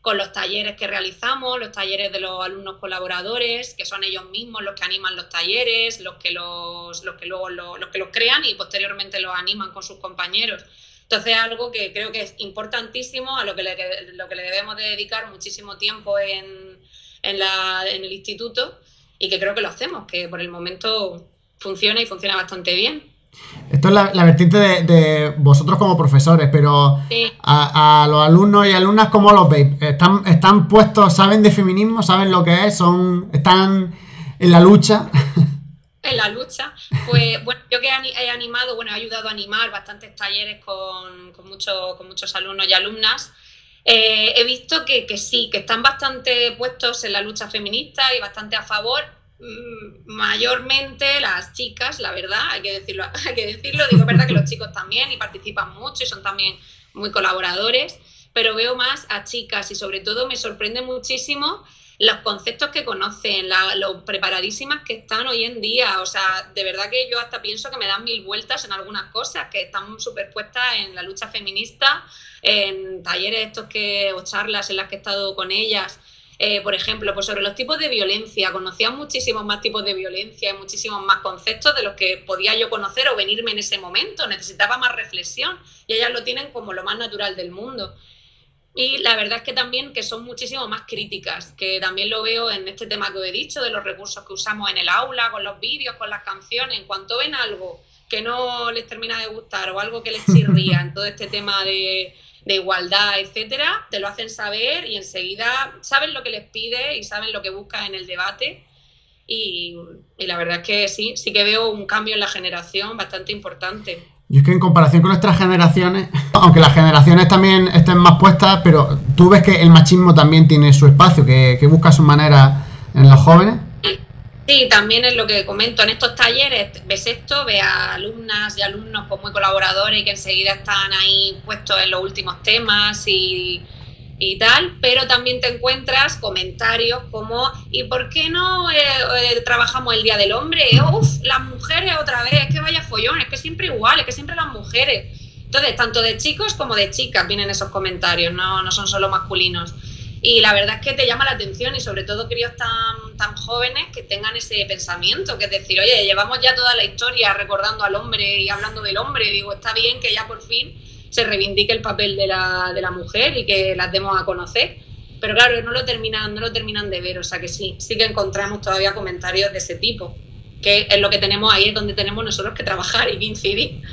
con los talleres que realizamos, los talleres de los alumnos colaboradores, que son ellos mismos los que animan los talleres, los que, los, los que luego los, que los crean y posteriormente los animan con sus compañeros. Entonces es algo que creo que es importantísimo, a lo que le, lo que le debemos de dedicar muchísimo tiempo en, en el instituto y que creo que lo hacemos, que por el momento funciona y funciona bastante bien. Esto es la, vertiente de, vosotros como profesores, pero a, los alumnos y alumnas, ¿cómo los veis? ¿Están, ¿Están puestos, saben de feminismo, saben lo que es, son están en la lucha? [LAUGHS] En la lucha, pues bueno, yo que he animado, bueno, he ayudado a animar bastantes talleres con, con, con muchos alumnos y alumnas. Eh, he visto que, que sí, que están bastante puestos en la lucha feminista y bastante a favor, mayormente las chicas, la verdad, hay que decirlo, [LAUGHS] hay que decirlo, digo, verdad que los chicos también y participan mucho y son también muy colaboradores, pero veo más a chicas y sobre todo me sorprende muchísimo los conceptos que conocen, lo preparadísimas que están hoy en día. O sea, de verdad que yo hasta pienso que me dan mil vueltas en algunas cosas, que están superpuestas en la lucha feminista, en talleres estos que, o charlas en las que he estado con ellas, eh, por ejemplo, pues sobre los tipos de violencia, conocía muchísimos más tipos de violencia y muchísimos más conceptos de los que podía yo conocer o venirme en ese momento, necesitaba más reflexión y ellas lo tienen como lo más natural del mundo. Y la verdad es que también que son muchísimo más críticas, que también lo veo en este tema que os he dicho, de los recursos que usamos en el aula, con los vídeos, con las canciones, en cuanto ven algo que no les termina de gustar o algo que les chirría en todo este tema de de igualdad, etcétera, te lo hacen saber y enseguida saben lo que les pide y saben lo que buscan en el debate. y, la verdad es que sí, sí que veo un cambio en la generación bastante importante. Y es que en comparación con nuestras generaciones, [LAUGHS] aunque las generaciones también estén más puestas, pero tú ves que el machismo también tiene su espacio, que, que busca su manera en los jóvenes. Sí, también es lo que comento. En estos talleres ves esto, ves a alumnas y alumnos pues, muy colaboradores que enseguida están ahí puestos en los últimos temas y, y tal, pero también te encuentras comentarios como ¿y por qué no eh, eh, trabajamos el Día del Hombre? Uf, las mujeres otra vez, es que vaya follón, es que siempre igual, es que siempre las mujeres. Entonces, tanto de chicos como de chicas vienen esos comentarios, no, no son solo masculinos. Y la verdad es que te llama la atención y sobre todo críos tan, tan jóvenes que tengan ese pensamiento, que es decir, oye, llevamos ya toda la historia recordando al hombre y hablando del hombre, digo, está bien que ya por fin se reivindique el papel de la, de la mujer y que las demos a conocer. Pero claro, no lo, terminan, no lo terminan de ver, o sea que sí, sí que encontramos todavía comentarios de ese tipo, que es lo que tenemos ahí, es donde tenemos nosotros que trabajar y que incidir. [LAUGHS]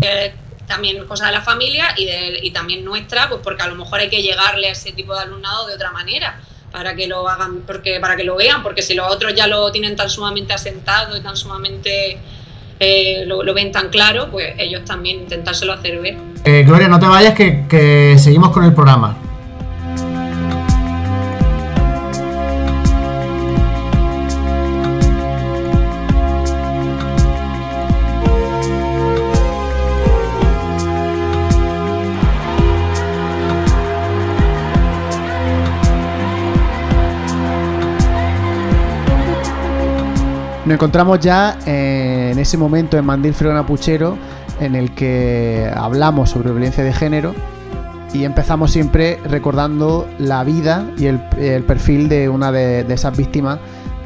Eh, también cosas de la familia y, de, y también nuestra, pues porque a lo mejor hay que llegarle a ese tipo de alumnado de otra manera para que lo hagan, porque para que lo vean, porque si los otros ya lo tienen tan sumamente asentado y tan sumamente eh, lo, ven tan claro, pues ellos también intentárselo hacer ver. Eh, Gloria, no te vayas que, que seguimos con el programa. Nos encontramos ya eh, en ese momento en Mandil Fregona Puchero en el que hablamos sobre violencia de género y empezamos siempre recordando la vida y el, perfil de una de, esas víctimas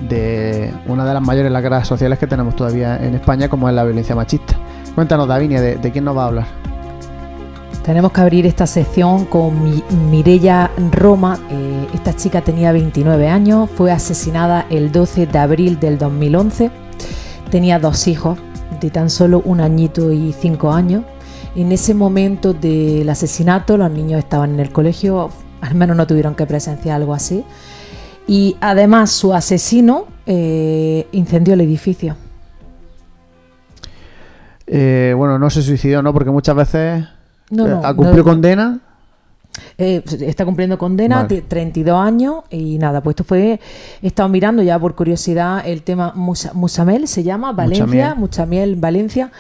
de una de las mayores lacras sociales que tenemos todavía en España, como es la violencia machista. Cuéntanos, Davinia, ¿de, de quién nos va a hablar? Tenemos que abrir esta sección con Mirella Roma. Eh, esta chica tenía 29 años, fue asesinada el 12 de abril del 2011. Tenía dos hijos de tan solo un añito y cinco años. En ese momento del asesinato los niños estaban en el colegio, al menos no tuvieron que presenciar algo así. Y además su asesino eh, incendió el edificio. Eh, bueno, no se suicidó, ¿no? Porque muchas veces no, no, ¿Ha cumplido condena? Eh, está cumpliendo condena, 32 años y nada, pues esto fue, he estado mirando ya por curiosidad el tema Musamel, se llama, Valencia, Muchamiel, Valencia,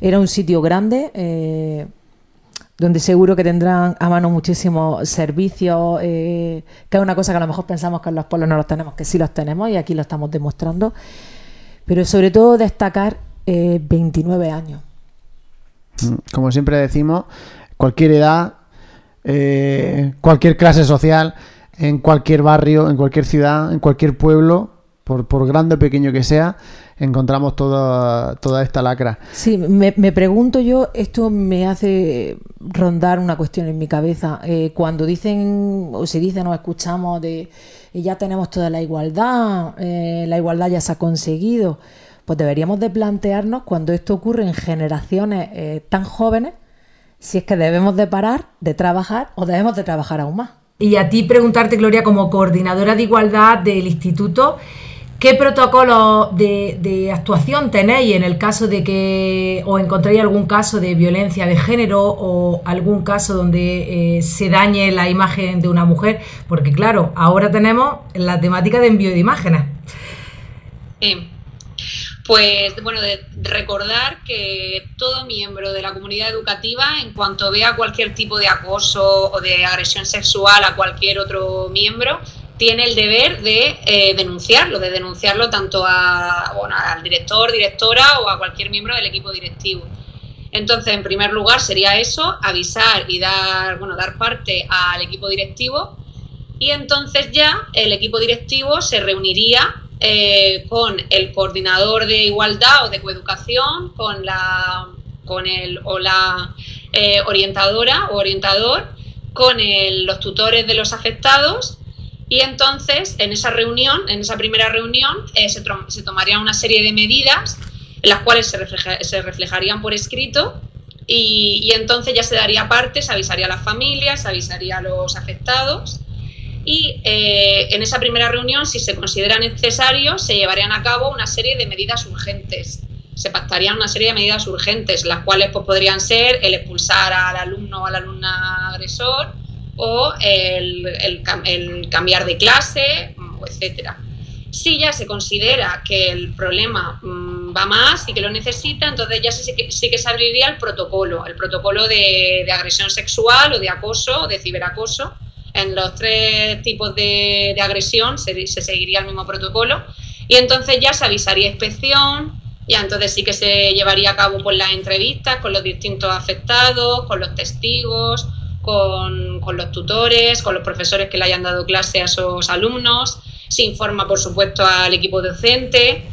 era un sitio grande, eh, donde seguro que tendrán a mano muchísimos servicios, eh, que es una cosa que a lo mejor pensamos que en los pueblos no los tenemos, que sí los tenemos y aquí lo estamos demostrando, pero sobre todo destacar 29 años. Como siempre decimos, cualquier edad, eh, cualquier clase social, en cualquier barrio, en cualquier ciudad, en cualquier pueblo, por, grande o pequeño que sea, encontramos toda, esta lacra. Sí, me, pregunto yo, esto me hace rondar una cuestión en mi cabeza. Eh, cuando dicen, o se dicen o escuchamos de ya tenemos toda la igualdad, eh, la igualdad ya se ha conseguido pues deberíamos de plantearnos cuando esto ocurre en generaciones eh, tan jóvenes, si es que debemos de parar de trabajar o debemos de trabajar aún más. Y a ti preguntarte, Gloria, como coordinadora de igualdad del instituto, ¿qué protocolo de, actuación tenéis en el caso de que os encontréis algún caso de violencia de género o algún caso donde eh, se dañe la imagen de una mujer? Porque claro, ahora tenemos la temática de envío de imágenes. Sí. Pues bueno, de recordar que todo miembro de la comunidad educativa, en cuanto vea cualquier tipo de acoso o de agresión sexual a cualquier otro miembro, tiene el deber de eh, denunciarlo, de denunciarlo tanto a, al director, directora o a cualquier miembro del equipo directivo. Entonces, en primer lugar, sería eso, avisar y dar, bueno, dar parte al equipo directivo. Y entonces ya el equipo directivo se reuniría eh, con el coordinador de igualdad o de coeducación, con la, con el, o la eh, orientadora o orientador, con los tutores de los afectados. Y entonces en esa reunión, en esa primera reunión, eh, se, se tomarían una serie de medidas las cuales se, se reflejarían por escrito y, y, entonces ya se daría parte, se avisaría a las familias, se avisaría a los afectados y eh, en esa primera reunión, si se considera necesario, se llevarían a cabo una serie de medidas urgentes. Se pactarían una serie de medidas urgentes, las cuales pues, podrían ser el expulsar al alumno o al alumna agresor o el, cambiar de clase, etcétera. Si ya se considera que el problema mm, va más y que lo necesita, entonces ya sí, que, se abriría el protocolo, el protocolo de, agresión sexual o de acoso de ciberacoso. En los tres tipos de, agresión se, seguiría el mismo protocolo. Y entonces ya se avisaría inspección, ya entonces sí que se llevaría a cabo por las entrevistas con los distintos afectados, con los testigos, con, con, los tutores, con los profesores que le hayan dado clase a esos alumnos. Se informa, por supuesto, al equipo docente.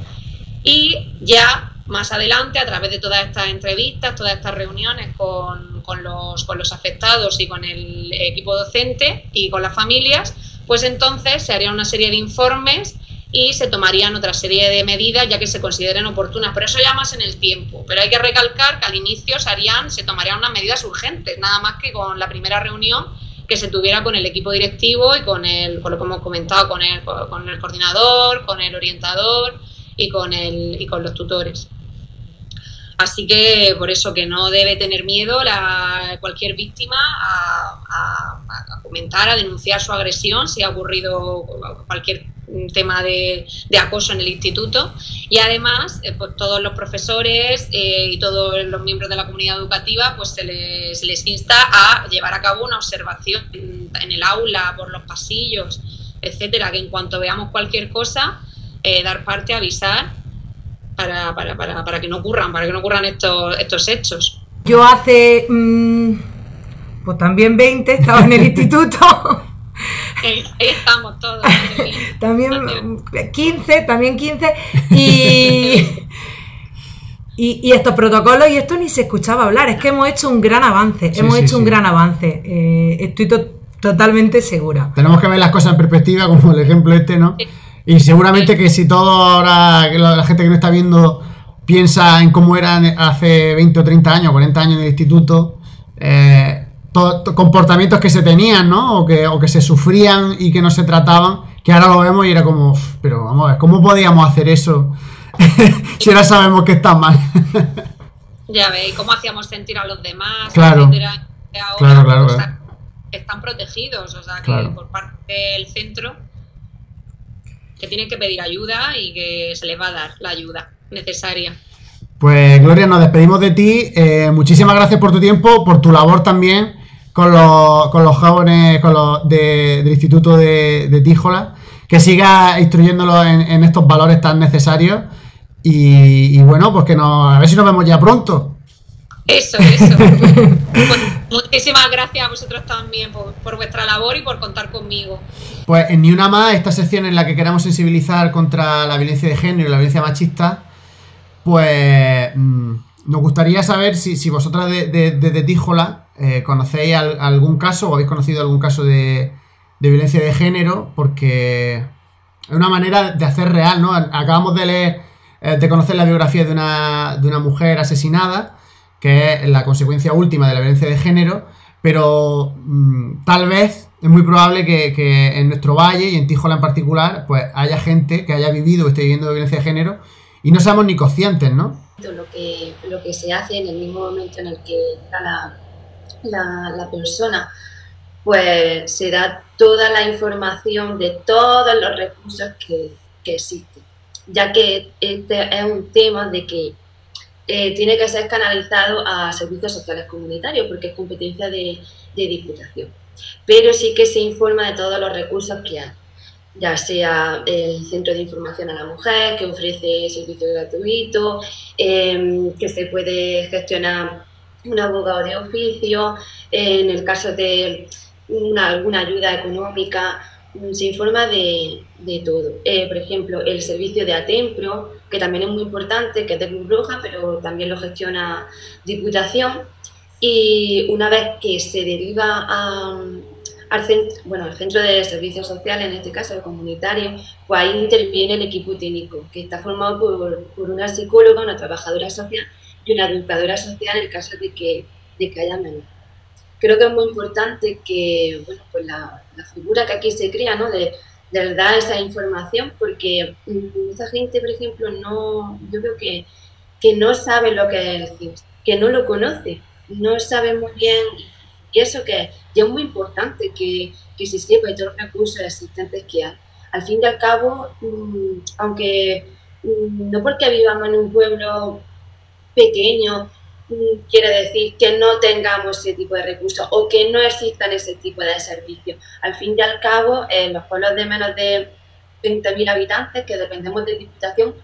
Y ya más adelante, a través de todas estas entrevistas, todas estas reuniones con, los, con los afectados y con el equipo docente y con las familias, pues entonces se haría una serie de informes y se tomarían otra serie de medidas ya que se consideren oportunas, pero eso ya más en el tiempo. Pero hay que recalcar que al inicio se harían, se tomarían unas medidas urgentes, nada más que con la primera reunión que se tuviera con el equipo directivo y con el, con lo que hemos comentado, con el, con el coordinador, con el orientador y con, el, y con los tutores. Así que por eso que no debe tener miedo la, cualquier víctima a, comentar, a denunciar su agresión si ha ocurrido cualquier tema de, acoso en el instituto. Y además eh, pues, todos los profesores eh, y todos los miembros de la comunidad educativa pues se les, les, insta a llevar a cabo una observación en, el aula, por los pasillos, etcétera, que en cuanto veamos cualquier cosa, eh, dar parte, avisar para, para, para, para, que no ocurran, para que no ocurran estos, estos hechos. Yo hace mm, pues también 20 estaba en el [LAUGHS] instituto Ahí, estamos todos. [LAUGHS] también 15, también 15. Y, y, estos protocolos, y esto ni se escuchaba hablar, es que hemos hecho un gran avance, hemos hecho un gran avance. Eh, estoy totalmente segura. Tenemos que ver las cosas en perspectiva, como el ejemplo este, ¿no? Y seguramente que si todo ahora, la, gente que no está viendo piensa en cómo eran hace 20 o 30 años, 40 años en el instituto, eh, comportamientos que se tenían, ¿no? O que, o que se sufrían y que no se trataban, que ahora lo vemos y era como, pero vamos a ver, ¿cómo podíamos hacer eso [LAUGHS] si ahora sabemos que está mal? [LAUGHS] ya veis, ¿cómo hacíamos sentir a los demás? Claro, claro, claro, Están protegidos, o sea, que por parte del centro que tienen que pedir ayuda y que se les va a dar la ayuda necesaria. Pues Gloria, nos despedimos de ti. Eh, muchísimas gracias por tu tiempo, por tu labor también con los, con los jóvenes con los del Instituto de, de, Tíjola. Que siga instruyéndolos en, estos valores tan necesarios. Y, bueno, pues que nos, a ver si nos vemos ya pronto. Eso, eso. [LAUGHS] Pues muchísimas gracias a vosotros también por, por, vuestra labor y por contar conmigo. Pues en Ni Una Más, esta sección en la que queremos sensibilizar contra la violencia de género y la violencia machista, pues mm, nos gustaría saber si, si vosotras desde de, Tíjola eh, conocéis algún caso o habéis conocido algún caso de, violencia de género, porque es una manera de hacer real, ¿no? Acabamos de leer, eh, de conocer la biografía de una, de una mujer asesinada, que es la consecuencia última de la violencia de género, pero mm, tal vez es muy probable que, que, en nuestro valle y en Tíjola en particular, pues haya gente que haya vivido o esté viviendo violencia de género y no somos ni conscientes, ¿no? Lo que, lo que se hace en el mismo momento en el que está la, la, persona, pues se da toda la información de todos los recursos que, que existen, ya que este es un tema de que eh, tiene que ser canalizado a servicios sociales comunitarios porque es competencia de, de diputación. Pero sí que se informa de todos los recursos que hay ya sea el Centro de Información a la Mujer, que ofrece servicios gratuitos, em, que se puede gestionar un abogado de oficio, en el caso de alguna ayuda económica, se informa de, de todo. Eh, por ejemplo, el servicio de Atempro, que también es muy importante, que es de Cruz Roja, pero también lo gestiona Diputación. Y una vez que se deriva a, al centro, bueno, el centro de servicios sociales, en este caso el comunitario, pues ahí interviene el equipo técnico, que está formado por, una psicóloga, una trabajadora social y una educadora social en el caso de que, de que haya menor. creo que es muy importante que, bueno, pues la, la figura que aquí se crea, ¿no? De, de dar esa información, porque mucha gente, por ejemplo, no, yo creo que, que no sabe lo que es el que no lo conoce, no sabe muy bien y eso que y es muy importante que, que se sepa todos los recursos existentes que hay. Al fin y al cabo, mm, aunque mm, no porque vivamos en un pueblo pequeño, quiere decir que no tengamos ese tipo de recursos o que no existan ese tipo de servicios. Al fin y al cabo, en los pueblos de menos de 20.000 habitantes, que dependemos de Diputación,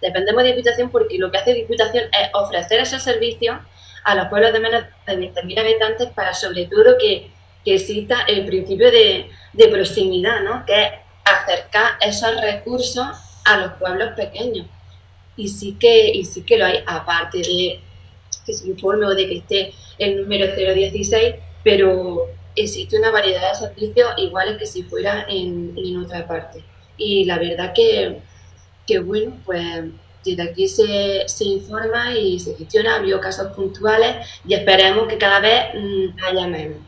dependemos de Diputación porque lo que hace Diputación es ofrecer esos servicios a los pueblos de menos de 20.000 habitantes para sobre todo que, que exista el principio de, de proximidad, ¿no? que es acercar esos recursos a los pueblos pequeños. Y sí que, y sí que lo hay, aparte de que se informe o de que esté el número 016, pero existe una variedad de servicios iguales que si fuera en, en otra parte. Y la verdad que, que bueno, pues desde aquí se, se, informa y se gestiona, ha casos puntuales y esperemos que cada vez mmm, haya menos.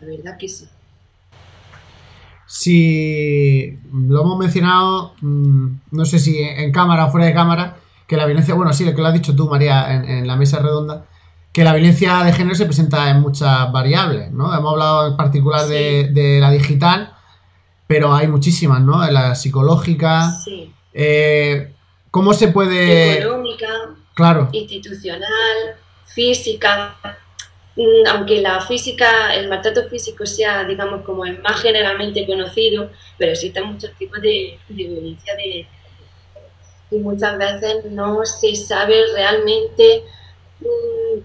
La verdad que sí. Si lo hemos mencionado, mmm, no sé si en cámara o fuera de cámara, que la violencia, bueno, sí, lo que lo has dicho tú, María, en, en la mesa redonda, que la violencia de género se presenta en muchas variables, ¿no? Hemos hablado en particular sí. de, de, la digital, pero hay muchísimas, ¿no? La psicológica. Sí. Eh, ¿Cómo se puede...? Económica, claro. institucional, física. Mm, aunque la física, el maltrato físico sea, digamos, como el más generalmente conocido, pero existen muchos tipos de, de violencia de, y muchas veces no se sabe realmente mmm,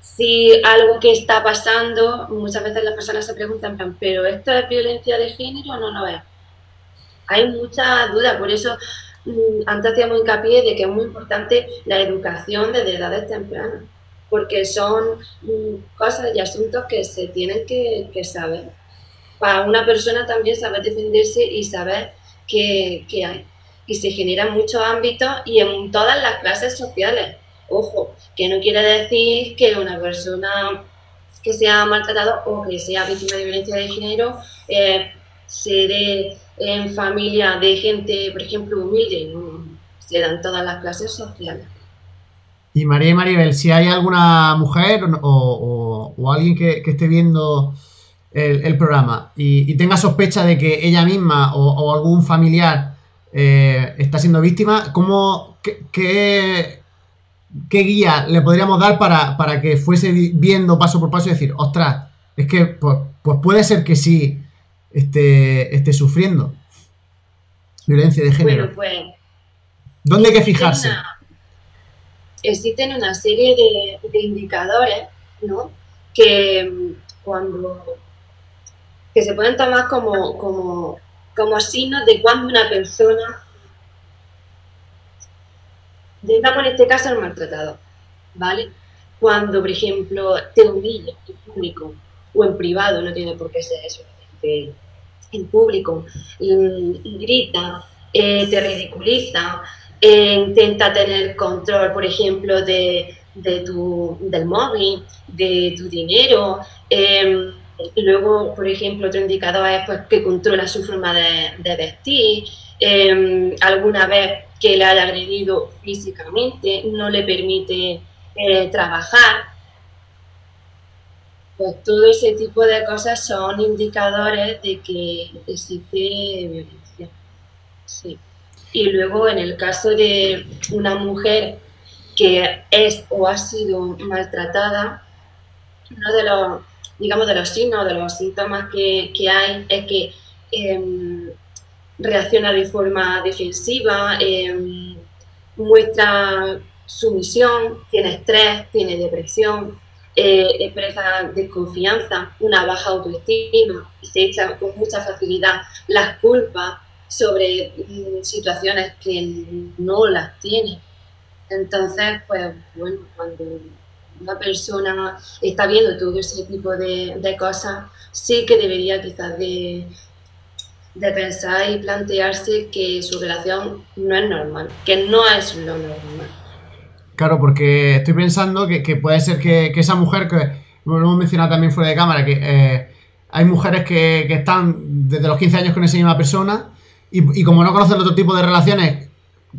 si algo que está pasando, muchas veces las personas se preguntan, pero ¿esto es violencia de género o no lo es? Hay muchas dudas, por eso mmm, antes hacíamos hincapié de que es muy importante la educación desde edades tempranas, porque son mmm, cosas y asuntos que se tienen que, que, saber. Para una persona también saber defenderse y saber qué, qué hay y se generan muchos ámbitos y en todas las clases sociales. Ojo, que no quiere decir que una persona que sea maltratado o que sea víctima de violencia de género eh, se dé en familia de gente, por ejemplo, humilde, no, se dan todas las clases sociales. Y María y Maribel, si hay alguna mujer o, o, o alguien que, esté viendo el, programa y, tenga sospecha de que ella misma o algún familiar eh, está siendo víctima, ¿cómo, qué, qué, qué, guía le podríamos dar para, para, que fuese viendo paso por paso y decir, ostras, es que pues, pues puede ser que sí esté, esté sufriendo violencia de género? Bueno, pues, ¿Dónde hay que fijarse? Una, existen una serie de, de indicadores, ¿no? Que mm, cuando que se pueden tomar como, como como signos de cuando una persona, digamos en este caso el maltratado, ¿vale? Cuando, por ejemplo, te humilla en público o en privado, no tiene por qué ser eso, en público, grita, eh, te ridiculiza, eh, intenta tener control, por ejemplo, de, de tu, del móvil, de tu dinero, eh, Luego, por ejemplo, otro indicador es pues, que controla su forma de, vestir, eh, alguna vez que le haya agredido físicamente, no le permite eh, trabajar. Pues todo ese tipo de cosas son indicadores de que existe violencia. Sí. Y luego, en el caso de una mujer que es o ha sido maltratada, uno de los digamos, de los signos, de los síntomas que, que hay, es que eh, reacciona de forma defensiva, eh, muestra sumisión, tiene estrés, tiene depresión, eh, expresa desconfianza, una baja autoestima, se echa con mucha facilidad las culpas sobre mm, situaciones que no las tiene. Entonces, pues bueno, cuando una persona está viendo todo ese tipo de, de cosas, sí que debería quizás de, de, pensar y plantearse que su relación no es normal, que no es lo normal. Claro, porque estoy pensando que, que puede ser que, que esa mujer que, lo hemos mencionado también fuera de cámara, que eh, hay mujeres que, están desde los 15 años con esa misma persona y, y como no conocen otro tipo de relaciones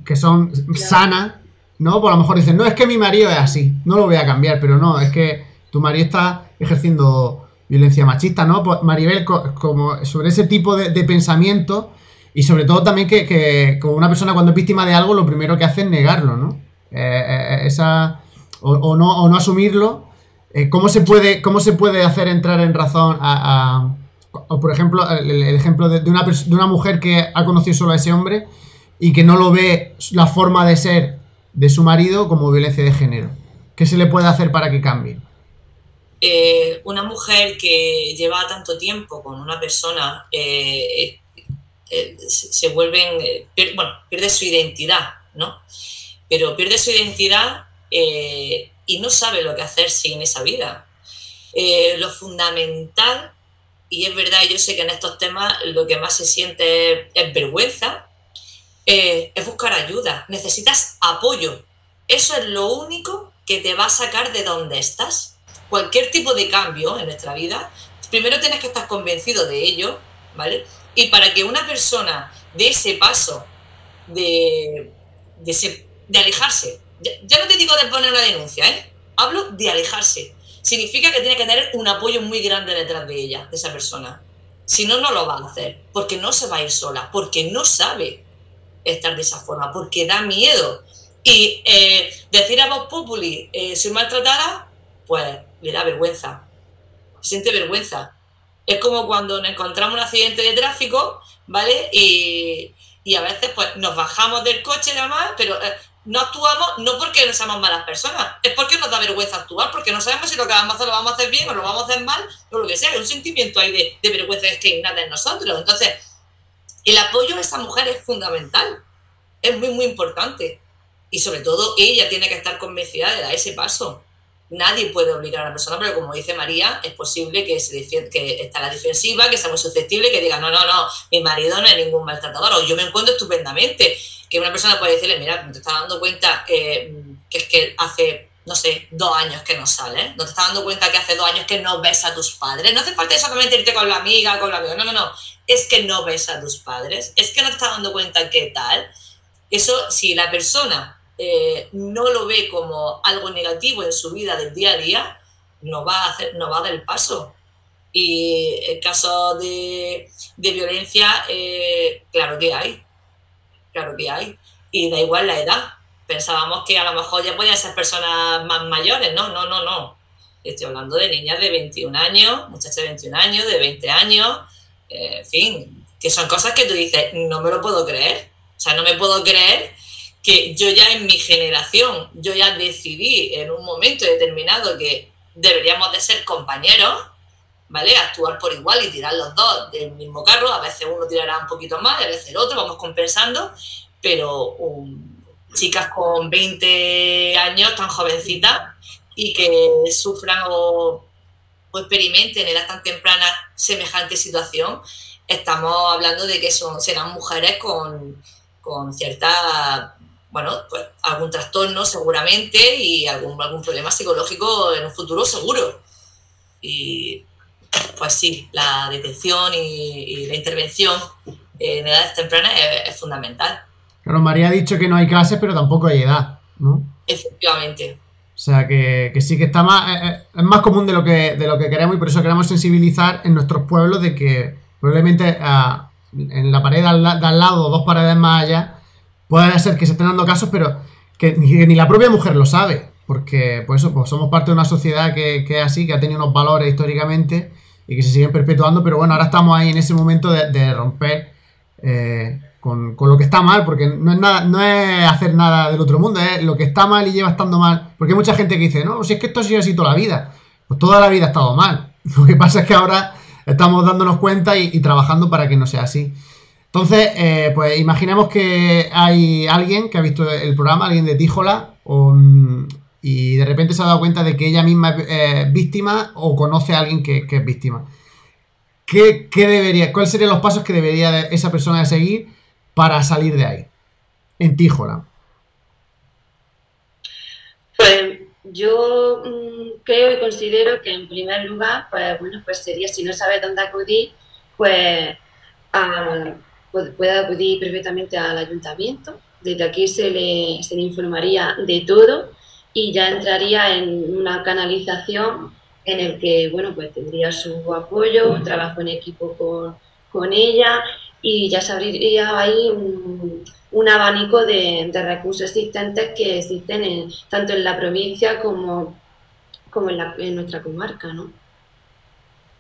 que son sanas, ¿no? Pues a lo mejor dicen, no, es que mi marido es así, no lo voy a cambiar, pero no, es que tu marido está ejerciendo violencia machista, ¿no? Pues Maribel, como sobre ese tipo de, pensamiento y sobre todo también que, como una persona cuando es víctima de algo, lo primero que hace es negarlo, ¿no? Eh, eh, esa, o, no, o no asumirlo. Eh, ¿cómo, se puede, ¿Cómo se puede hacer entrar en razón a, o por ejemplo, el, ejemplo de, una, de una mujer que ha conocido solo a ese hombre y que no lo ve la forma de ser de su marido como violencia de género? ¿Qué se le puede hacer para que cambie? Eh, una mujer que lleva tanto tiempo con una persona eh, eh, se, vuelven, bueno, pierde su identidad, ¿no? Pero pierde su identidad y no sabe lo que hacer sin esa vida. lo fundamental, y es verdad, yo sé que en estos temas lo que más se siente es vergüenza, es buscar ayuda, necesitas apoyo. Eso es lo único que te va a sacar de donde estás cualquier tipo de cambio en nuestra vida, primero tienes que estar convencido de ello, ¿vale? Y para que una persona dé ese paso de, de, alejarse, ya, no te digo de poner una denuncia, ¿eh? Hablo de alejarse. Significa que tiene que tener un apoyo muy grande detrás de ella, de esa persona. Si no, no lo va a hacer, porque no se va a ir sola, porque no sabe estar de esa forma, porque da miedo. Y eh, decir a vos populi, eh, soy maltratada, pues le da vergüenza, siente vergüenza. Es como cuando nos encontramos un accidente de tráfico, ¿vale? Y, a veces pues nos bajamos del coche nada más, pero eh, no actuamos no porque no seamos malas personas, es porque nos da vergüenza actuar, porque no sabemos si lo que vamos a hacer lo vamos a hacer bien o lo vamos a hacer mal, o lo que sea, hay un sentimiento ahí de, de vergüenza que nada en nosotros. Entonces, el apoyo a esa mujer es fundamental, es muy, muy importante. Y sobre todo ella tiene que estar convencida de dar ese paso. Nadie puede obligar a la persona, pero como dice María, es posible que, se que está la defensiva, que sea muy susceptible, que diga, no, no, no, mi marido no es ningún maltratador, o yo me encuentro estupendamente. Que una persona puede decirle, mira, te estás dando cuenta que es que hace, no sé, dos años que no sales, no te estás dando cuenta que hace dos años que no ves a tus padres, no hace falta exactamente irte con la amiga, con la amiga, no, no, no, es que no ves a tus padres, es que no estás dando cuenta qué tal. Eso, si la persona eh, no lo ve como algo negativo en su vida del día a día, no va a, hacer, no va a dar el paso. Y el caso de, violencia, eh, claro que hay, claro que hay. Y da igual la edad. Pensábamos que a lo mejor ya podían ser personas más mayores, no, no, no, no. Estoy hablando de niñas de 21 años, muchachas de 21 años, de 20 años, en fin, que son cosas que tú dices, no me lo puedo creer. O sea, no me puedo creer que yo ya en mi generación, yo ya decidí en un momento determinado que deberíamos de ser compañeros, ¿vale? Actuar por igual y tirar los dos del mismo carro, a veces uno tirará un poquito más, a veces el otro, vamos compensando, pero um, chicas con 20 años, tan jovencitas, y que sufran o, experimenten en edad tan temprana semejante situación, estamos hablando de que son, serán mujeres con, con cierta bueno, pues algún trastorno seguramente y algún, algún problema psicológico en un futuro seguro. Y pues sí, la detección y, la intervención en edades tempranas es, fundamental. Claro, María ha dicho que no hay clases, pero tampoco hay edad, ¿no? Efectivamente. O sea, que, sí que está más, eh, eh, es más común de lo, que, de lo que queremos y por eso queremos sensibilizar en nuestros pueblos de que probablemente ah, en la pared de al lado, dos paredes más allá, puede ser que se estén dando casos, pero que, ni la propia mujer lo sabe. Porque, pues eso, pues somos parte de una sociedad que, es así, que ha tenido unos valores históricamente y que se siguen perpetuando, pero bueno, ahora estamos ahí en ese momento de, romper eh, con, lo que está mal, porque no es, nada, no es hacer nada del otro mundo, es lo que está mal y lleva estando mal. Porque hay mucha gente que dice, no, si es que esto ha sido así toda la vida. Pues toda la vida ha estado mal. [LAUGHS] Lo que pasa es que ahora estamos dándonos cuenta y trabajando para que no sea así. Entonces, eh, pues imaginemos que hay alguien que ha visto el programa, alguien de Tíjola, mm, y de repente se ha dado cuenta de que ella misma es víctima o conoce a alguien que, es víctima. ¿Qué, debería, ¿Cuáles serían los pasos que debería esa persona seguir para salir de ahí? En Tíjola. Pues yo mm, creo y considero que en primer lugar, pues bueno, pues sería si no sabes dónde acudir, pues puede acudir perfectamente al ayuntamiento. Desde aquí se le, se le informaría de todo y ya entraría en una canalización en el que, bueno, pues tendría su apoyo, trabajo en equipo con, con ella y ya se abriría ahí un, un abanico de, de, recursos existentes que existen en, tanto en la provincia como, como en, la, nuestra comarca, ¿no?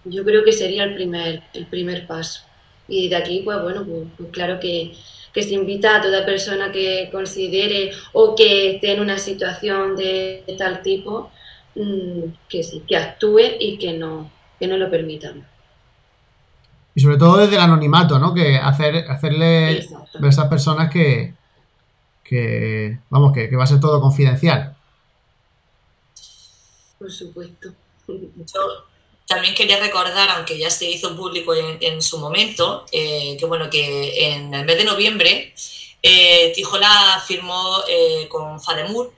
Yo creo que sería el primer, el primer paso. Y de aquí, pues bueno, pues, pues claro que, que, se invita a toda persona que considere o que esté en una situación de, tal tipo, mmm, que sí, que actúe y que no, que no lo permitan. Y sobre todo desde el anonimato, ¿no? Que hacer, hacerle Exacto. ver a esas personas que, que vamos, que, que, va a ser todo confidencial. Por supuesto. Yo también quería recordar, aunque ya se hizo público en, en su momento, eh, que bueno, que en el mes de noviembre eh, Tijola firmó eh, con Fademur,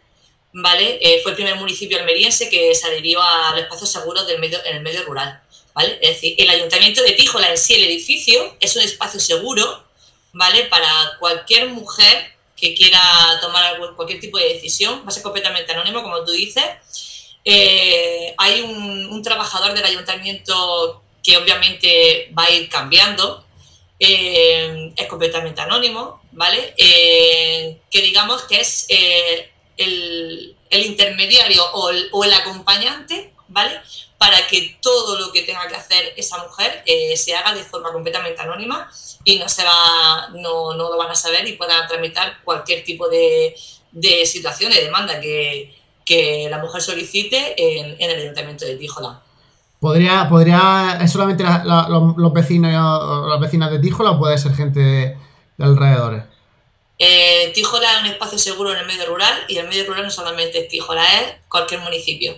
¿vale? Fue el primer municipio almeriense que se adhirió a los espacios seguros del medio, en el medio rural. Es decir, el ayuntamiento de Tíjola en sí, el edificio, es un espacio seguro, ¿vale? Para cualquier mujer que quiera tomar cualquier tipo de decisión, va a ser completamente anónimo, como tú dices. Eh, hay un, trabajador del ayuntamiento que obviamente va a ir cambiando, eh, es completamente anónimo, ¿vale? Eh, que digamos que es el, intermediario o el acompañante, ¿vale? Para que todo lo que tenga que hacer esa mujer eh, se haga de forma completamente anónima y no se va, no, no lo van a saber y puedan tramitar cualquier tipo de, de situación, de demanda que, que, la mujer solicite en, en el ayuntamiento de Tíjola. ¿Podría, podría ¿Es solamente la, la, los, los, vecinos las vecinas de Tíjola o puede ser gente de, de alrededores? Eh, Tíjola es un espacio seguro en el medio rural y el medio rural no solamente es Tíjola, es cualquier municipio.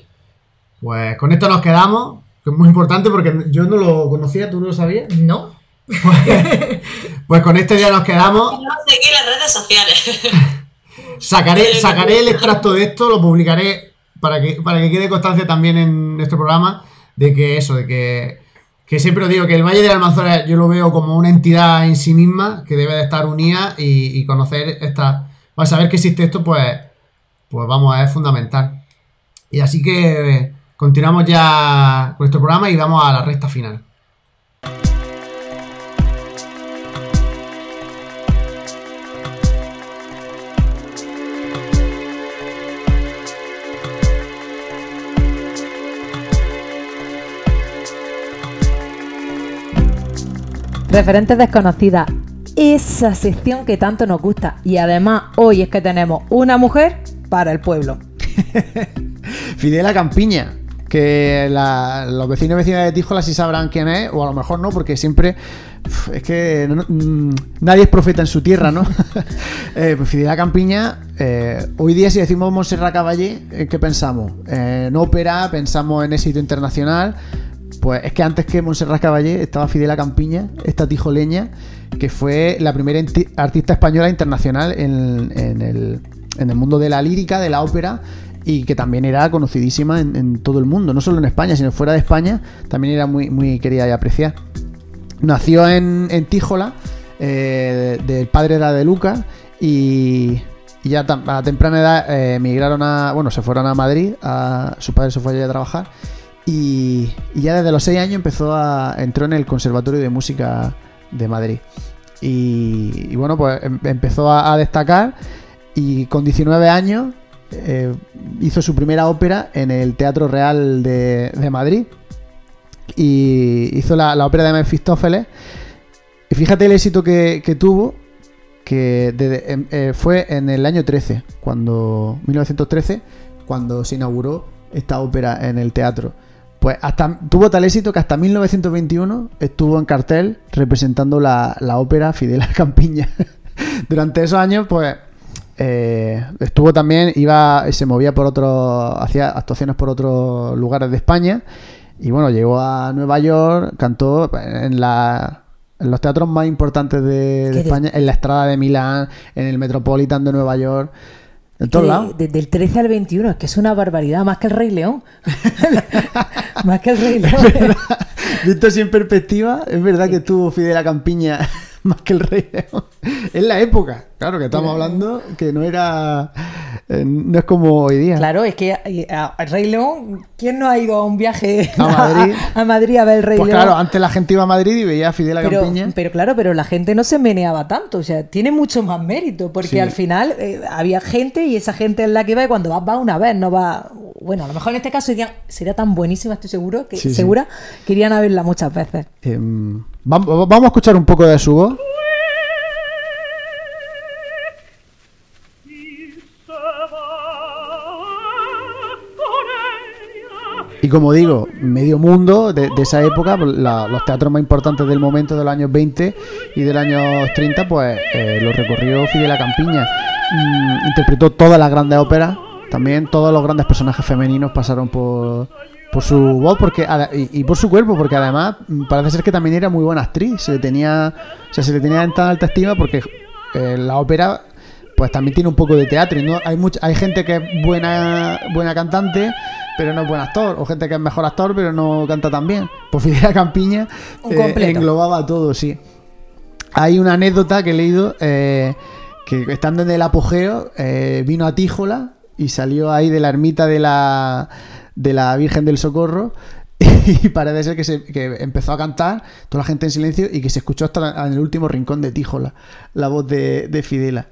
Pues con esto nos quedamos, que es muy importante porque yo no lo conocía, ¿tú no lo sabías? No. Pues, pues con esto ya nos quedamos. No seguir las redes sociales. [LAUGHS] sacaré, sacaré el extracto de esto, lo publicaré para que, para que quede constancia también en nuestro programa de que eso, de que, que siempre os digo que el Valle de la Almanzora yo lo veo como una entidad en sí misma que debe de estar unida y, y conocer esta. Para saber que existe esto, pues, pues vamos, es fundamental. Y así que Continuamos ya con nuestro programa y vamos a la recta final. Referentes desconocidas. Esa sección que tanto nos gusta. Y además hoy es que tenemos una mujer para el pueblo. [LAUGHS] Fidela Campiña, que la, los vecinos y vecinas de Tijola sí sabrán quién es, o a lo mejor no, porque siempre es que no, mm, nadie es profeta en su tierra, ¿no? [LAUGHS] eh, pues Campiña, eh, hoy día si decimos Montserrat Caballé, ¿qué pensamos? Eh, en ópera, pensamos en éxito internacional. Pues es que antes que Montserrat Caballé estaba Fidela Campiña, esta tijoleña, que fue la primera artista española internacional en, el, en el mundo de la lírica, de la ópera y que también era conocidísima en, todo el mundo, no solo en España, sino fuera de España, también era muy, muy querida y apreciada. Nació en, en Tíjola, eh, del padre era de Lucas y, ya a temprana edad eh, emigraron a, bueno, se fueron a Madrid, a, su padre se fue allí a trabajar y, ya desde los 6 años empezó a, entró en el Conservatorio de Música de Madrid. Y, bueno, pues em, empezó a destacar y con 19 años eh, hizo su primera ópera en el Teatro Real de, Madrid. Y hizo la, ópera de Mefistófeles. Y fíjate el éxito que, tuvo, que eh, eh, fue en el año 13, cuando 1913, cuando se inauguró esta ópera en el teatro. Pues hasta tuvo tal éxito que hasta 1921 estuvo en cartel representando la, la ópera Fidel Campiña. [LAUGHS] Durante esos años, pues eh, estuvo también, iba, se movía por otros, hacía actuaciones por otros lugares de España. Y bueno, llegó a Nueva York, cantó en, la, en los teatros más importantes de, de España, en la Estrada de Milán, en el Metropolitan de Nueva York. En todos lados. Desde el 13 al 21, es que es una barbaridad, más que el Rey León. [LAUGHS] más que el Rey León. [LAUGHS] Visto en perspectiva, es verdad que tuvo Fidel a Campiña más que el Rey León. [LAUGHS] Es la época, claro, que estamos hablando que no era. eh, no es como hoy día. Claro, es que eh, a- al Rey León, ¿quién no ha ido a un viaje [LAUGHS] A Madrid. a, a Madrid a ver el Rey Pues León? claro, antes la gente iba a Madrid y veía a Fidel a pero, Campiña. pero claro, pero la gente no se meneaba tanto, o sea, tiene mucho más mérito, porque Sí. al final eh, había gente y esa gente es la que va y cuando va, va una vez, no va... Bueno, a lo mejor en este caso irían- sería tan buenísima, estoy seguro, que, Sí, sí. segura, que irían a verla muchas veces. Vam- vamos a escuchar un poco de su voz. Y como digo, medio mundo de, esa época, la- los teatros más importantes del momento de los años 20 y de los años 30, pues eh, los recorrió Fidel Campiña. Mm, interpretó todas las grandes óperas, también todos los grandes personajes femeninos pasaron por, por su voz porque y, y por su cuerpo, porque además mm, parece ser que también era muy buena actriz. Se le tenía, o sea, se le tenía en tan alta estima porque eh, la ópera pues también tiene un poco de teatro y no hay mucha, hay gente que es buena buena cantante pero no es buen actor o gente que es mejor actor pero no canta tan bien. Pues Fidel Campiña eh, englobaba todo sí. Hay una anécdota que he leído eh, que estando en el apogeo vino a Tíjola y salió ahí de la ermita de la de la Virgen del Socorro [LAUGHS] y parece ser que, se, que empezó a cantar toda la gente en silencio y que se escuchó hasta en el último rincón de Tíjola la voz de, de Fidela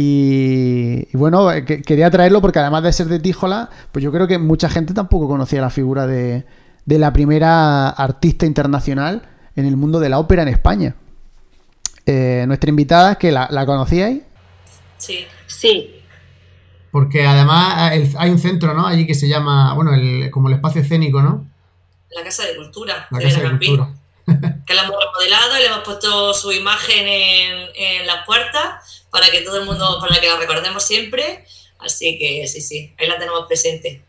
y, bueno, eh, que- quería traerlo porque además de ser de Tíjola, pues yo creo que mucha gente tampoco conocía la figura de, de la primera artista internacional en el mundo de la ópera en España. Eh, nuestra invitada, que la, la conocíais, Sí. Sí, Porque además el- hay un centro, ¿no? Allí que se llama, bueno, el, como el espacio escénico, ¿no? La Casa de Cultura. La de Casa de Cultura. [LAUGHS] Que la hemos remodelado y le hemos puesto su imagen en, en las puertas para que todo el mundo, para que la recordemos siempre. Así que sí, sí, ahí la tenemos presente.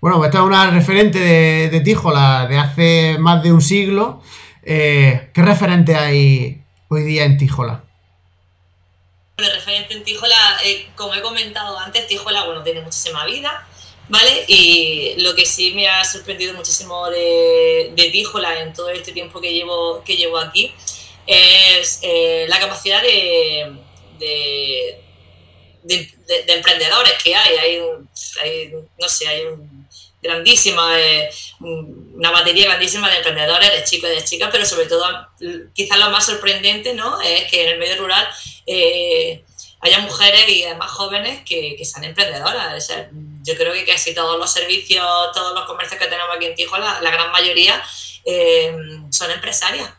Bueno, pues esta es una referente de, de Tíjola de hace más de un siglo. Eh, ¿Qué referente hay hoy día en De referente en Tijola, eh, como he comentado antes, Tijola, bueno, tiene muchísima vida, ¿vale? Y lo que sí me ha sorprendido muchísimo de, de Tijola en todo este tiempo que llevo, que llevo aquí es eh, la capacidad de- de- de emprendedores que hay. Hay, hay, no sé, hay un grandísima, eh, una batería grandísima de emprendedores, de chicos y de chicas, pero sobre todo, quizás lo más sorprendente, ¿no? Es que en el medio rural eh, haya mujeres y además jóvenes que, que sean emprendedoras. O sea, yo creo que casi todos los servicios, todos los comercios que tenemos aquí en Tijuana, la gran mayoría eh, son empresarias.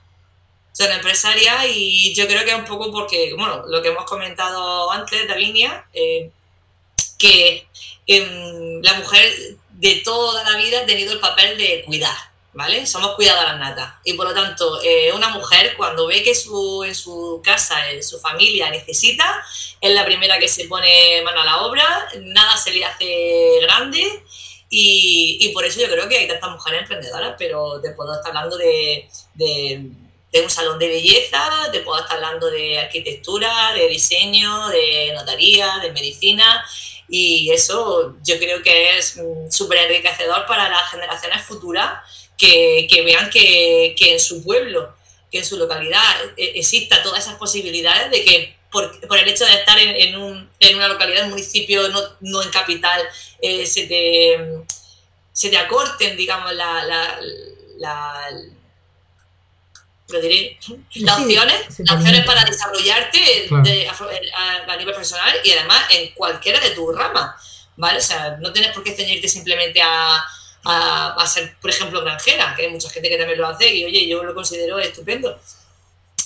Son empresarias y yo creo que es un poco porque, bueno, lo que hemos comentado antes, Davinia, eh, que em, la mujer de toda la vida ha tenido el papel de cuidar, ¿vale? Somos cuidadoras natas. Y por lo tanto, eh, una mujer cuando ve que su, en su casa, en su familia necesita, es la primera que se pone mano a la obra, nada se le hace grande. Y, y por eso yo creo que hay tantas mujeres emprendedoras, pero te puedo estar hablando de, de, de un salón de belleza, te puedo estar hablando de arquitectura, de diseño, de notaría, de medicina. Y eso yo creo que es mm, súper enriquecedor para las generaciones futuras que, que vean que, que en su pueblo, que en su localidad eh, exista todas esas posibilidades de que por, por el hecho de estar en, en, un, en una localidad, en un municipio, no, no en capital, eh, se, te, se te acorten, digamos, la lo diré, las Sí, opciones, sí, las opciones para desarrollarte Claro. de- a, a- a nivel profesional y además en cualquiera de tus ramas, ¿vale? O sea, no tienes por qué ceñirte simplemente a, a, a ser, por ejemplo, granjera, que hay mucha gente que también lo hace y, oye, yo lo considero estupendo.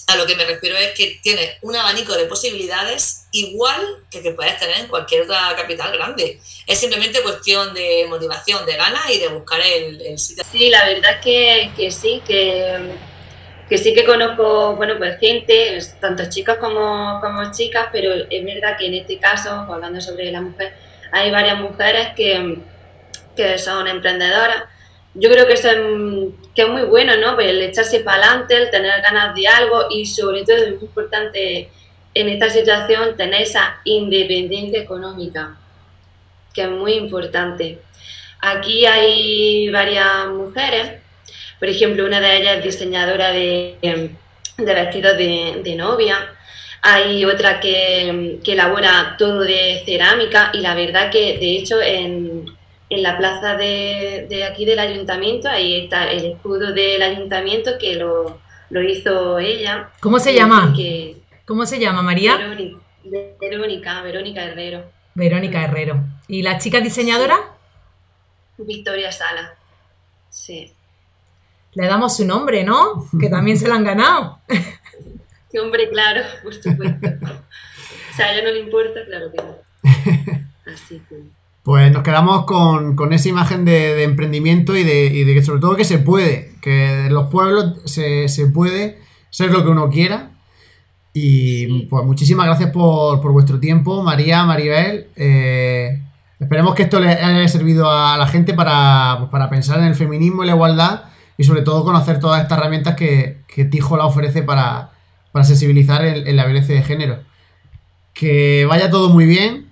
A lo que me refiero es que tienes un abanico de posibilidades igual que que puedes tener en cualquier otra capital grande. Es simplemente cuestión de motivación, de ganas y de buscar el, el sitio. Sí, la verdad es que, que sí, que, que sí que conozco, bueno, pues gente, tanto chicos como, como chicas, pero es verdad que en este caso, pues, hablando sobre la mujer, hay varias mujeres que, que son emprendedoras. Yo creo que eso es, que es muy bueno, ¿no? Pues el echarse para adelante, el tener ganas de algo y sobre todo es muy importante en esta situación tener esa independencia económica, que es muy importante. Aquí hay varias mujeres, por ejemplo, una de ellas es diseñadora de, vestidos de, novia, hay otra que, elabora todo de cerámica y la verdad que de hecho en, la plaza de, aquí del ayuntamiento, ahí está el escudo del ayuntamiento que lo, hizo ella. ¿Cómo se llama? ¿Cómo se llama, María? Verónica, Verónica Herrero. Verónica Herrero. ¿Y la chica diseñadora? Victoria Sala. Sí. Le damos su nombre, ¿no? [LAUGHS] Que también se la han ganado. [LAUGHS] Sí, hombre, claro, por supuesto. O sea, a ella no le importa, claro que no. [LAUGHS] Así que. Pues nos quedamos con, esa imagen de, emprendimiento y de, y de, que sobre todo que se puede, que en los pueblos se, puede ser lo que uno quiera. Y pues muchísimas gracias por, vuestro tiempo, María, Maribel. Eh, Esperemos que esto le haya servido a la gente para, pues, para pensar en el feminismo y la igualdad y sobre todo conocer todas estas herramientas que, que Tijo la ofrece para, sensibilizar en, la violencia de género. Que vaya todo muy bien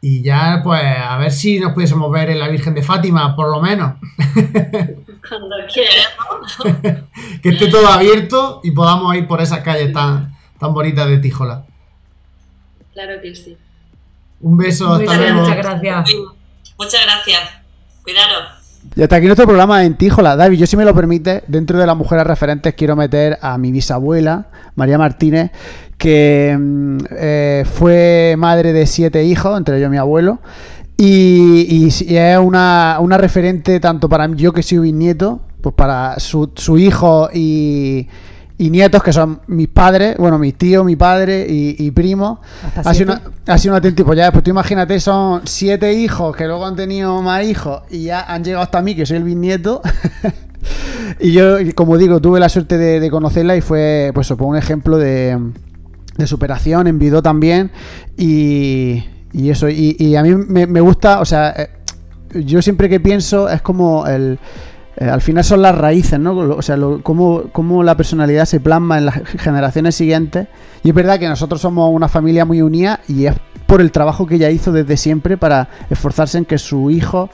y ya pues a ver si nos pudiésemos ver en la Virgen de Fátima, por lo menos. [LAUGHS] Cuando quiera. [LAUGHS] que esté todo abierto y podamos ir por esas calles tan, tan bonitas de Tijola. Claro que sí. Un beso, hasta luego. Muchas gracias. Muchas gracias. Cuidaros. Y hasta aquí nuestro programa en Tíjola. David, yo si me lo permite, dentro de las mujeres referentes quiero meter a mi bisabuela, María Martínez, que mm, eh, fue madre de siete hijos, entre ellos mi abuelo, y, es una, una, referente tanto para mí, yo que soy bisnieto, pues para su, su hijo y y nietos, que son mis padres, bueno, mis tíos, mi padre y, y primo. Ha sido, una, ha sido un pues ya, pues tú imagínate, son siete hijos que luego han tenido más hijos y ya han llegado hasta mí, que soy el bisnieto. [LAUGHS] y yo, como digo, tuve la suerte de, conocerla y fue, pues, un ejemplo de, de superación, envidió también. Y, y eso, y, y a mí me, me gusta, o sea, eh, yo siempre que pienso es como el eh, al final son las raíces, ¿no? O sea, cómo, la personalidad se plasma en las generaciones siguientes. Y es verdad que nosotros somos una familia muy unida y es por el trabajo que ella hizo desde siempre para esforzarse en que su hijo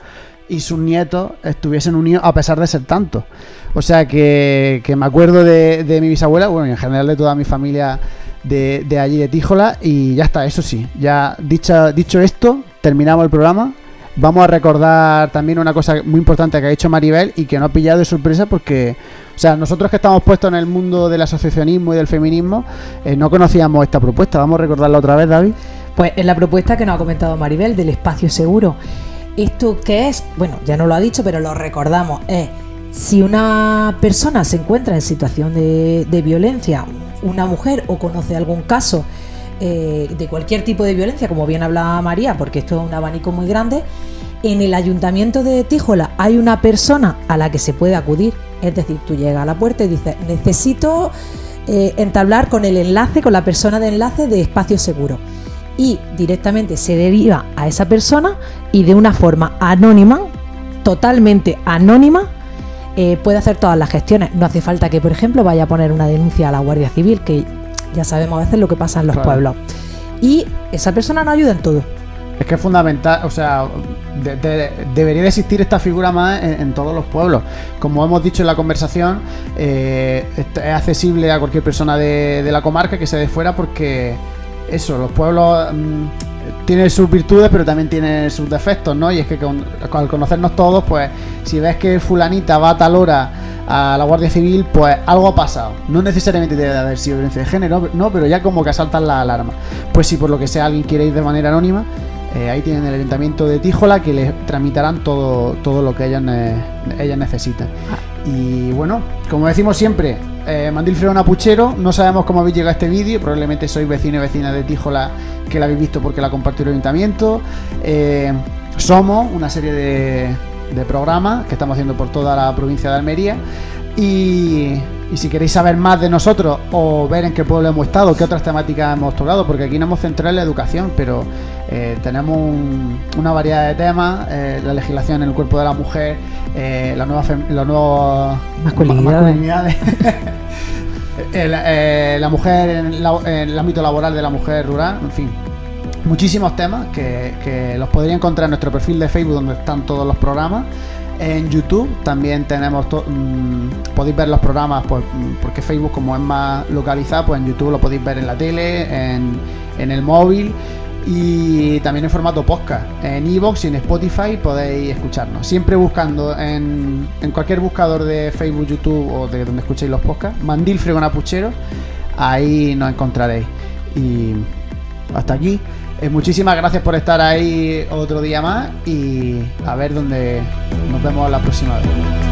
y sus nietos estuviesen unidos a pesar de ser tantos. O sea que, me acuerdo de, mi bisabuela, bueno, y en general de toda mi familia de, de allí de Tíjola. Y ya está, eso sí, ya dicho, dicho esto, terminamos el programa. Vamos a recordar también una cosa muy importante que ha dicho Maribel y que no ha pillado de sorpresa porque, o sea, nosotros que estamos puestos en el mundo del asociacionismo y del feminismo, eh, no conocíamos esta propuesta. Vamos a recordarla otra vez, David. Pues en la propuesta que nos ha comentado Maribel del espacio seguro. ¿Esto qué es? Bueno, ya no lo ha dicho, pero lo recordamos. Es si una persona se encuentra en situación de, de violencia, una mujer o conoce algún caso eh, de cualquier tipo de violencia, como bien habla María, porque esto es un abanico muy grande, en el ayuntamiento de Tíjola hay una persona a la que se puede acudir. Es decir, tú llegas a la puerta y dices, necesito eh, entablar con el enlace, con la persona de enlace de espacio seguro. Y directamente se deriva a esa persona y de una forma anónima, totalmente anónima, eh, puede hacer todas las gestiones. No hace falta que, por ejemplo, vaya a poner una denuncia a la Guardia Civil, que ya sabemos a veces lo que pasa en los pueblos. Y esa persona nos ayuda en todo. Es que es fundamental, o sea, debería de existir esta figura más en, todos los pueblos. Como hemos dicho en la conversación, eh, es accesible a cualquier persona de, la comarca que se de fuera porque eso, los pueblos mm, tienen sus virtudes pero también tienen sus defectos, ¿no? Y es que al conocernos todos, pues si ves que fulanita va a tal hora a la Guardia Civil, pues algo ha pasado. No necesariamente debe de haber sido violencia de género, no, pero ya como que asaltan la alarma. Pues si por lo que sea alguien quiere ir de manera anónima, eh, ahí tienen el ayuntamiento de Tíjola que les tramitarán todo, todo lo que ellas, ellas necesitan. Y bueno, como decimos siempre, eh, Mandil Freona Puchero, no sabemos cómo habéis llegado a este vídeo, probablemente sois vecino y vecina de Tíjola que la habéis visto porque la compartió el ayuntamiento. Eh, somos una serie de, de programas que estamos haciendo por toda la provincia de Almería. Y, si queréis saber más de nosotros o ver en qué pueblo hemos estado, qué otras temáticas hemos tocado, porque aquí no hemos centrado en la educación, pero eh, tenemos una variedad de temas, eh, la legislación en el cuerpo de la mujer, eh, la nueva la nueva masculinidades. [LAUGHS] la mujer en, la- en el ámbito laboral de la mujer rural, en fin. Muchísimos temas que, los podría encontrar en nuestro perfil de Facebook donde están todos los programas. En YouTube también tenemos, mm, podéis ver los programas mm, porque Facebook como es más localizado, pues en YouTube lo podéis ver en la tele, en, en el móvil y también en formato podcast. En Evox y en Spotify podéis escucharnos. Siempre buscando en, en cualquier buscador de Facebook, YouTube o de donde escuchéis los podcasts, Mandil Fregona Puchero, ahí nos encontraréis. Y hasta aquí. Eh, muchísimas gracias por estar ahí otro día más y a ver dónde nos vemos la próxima vez.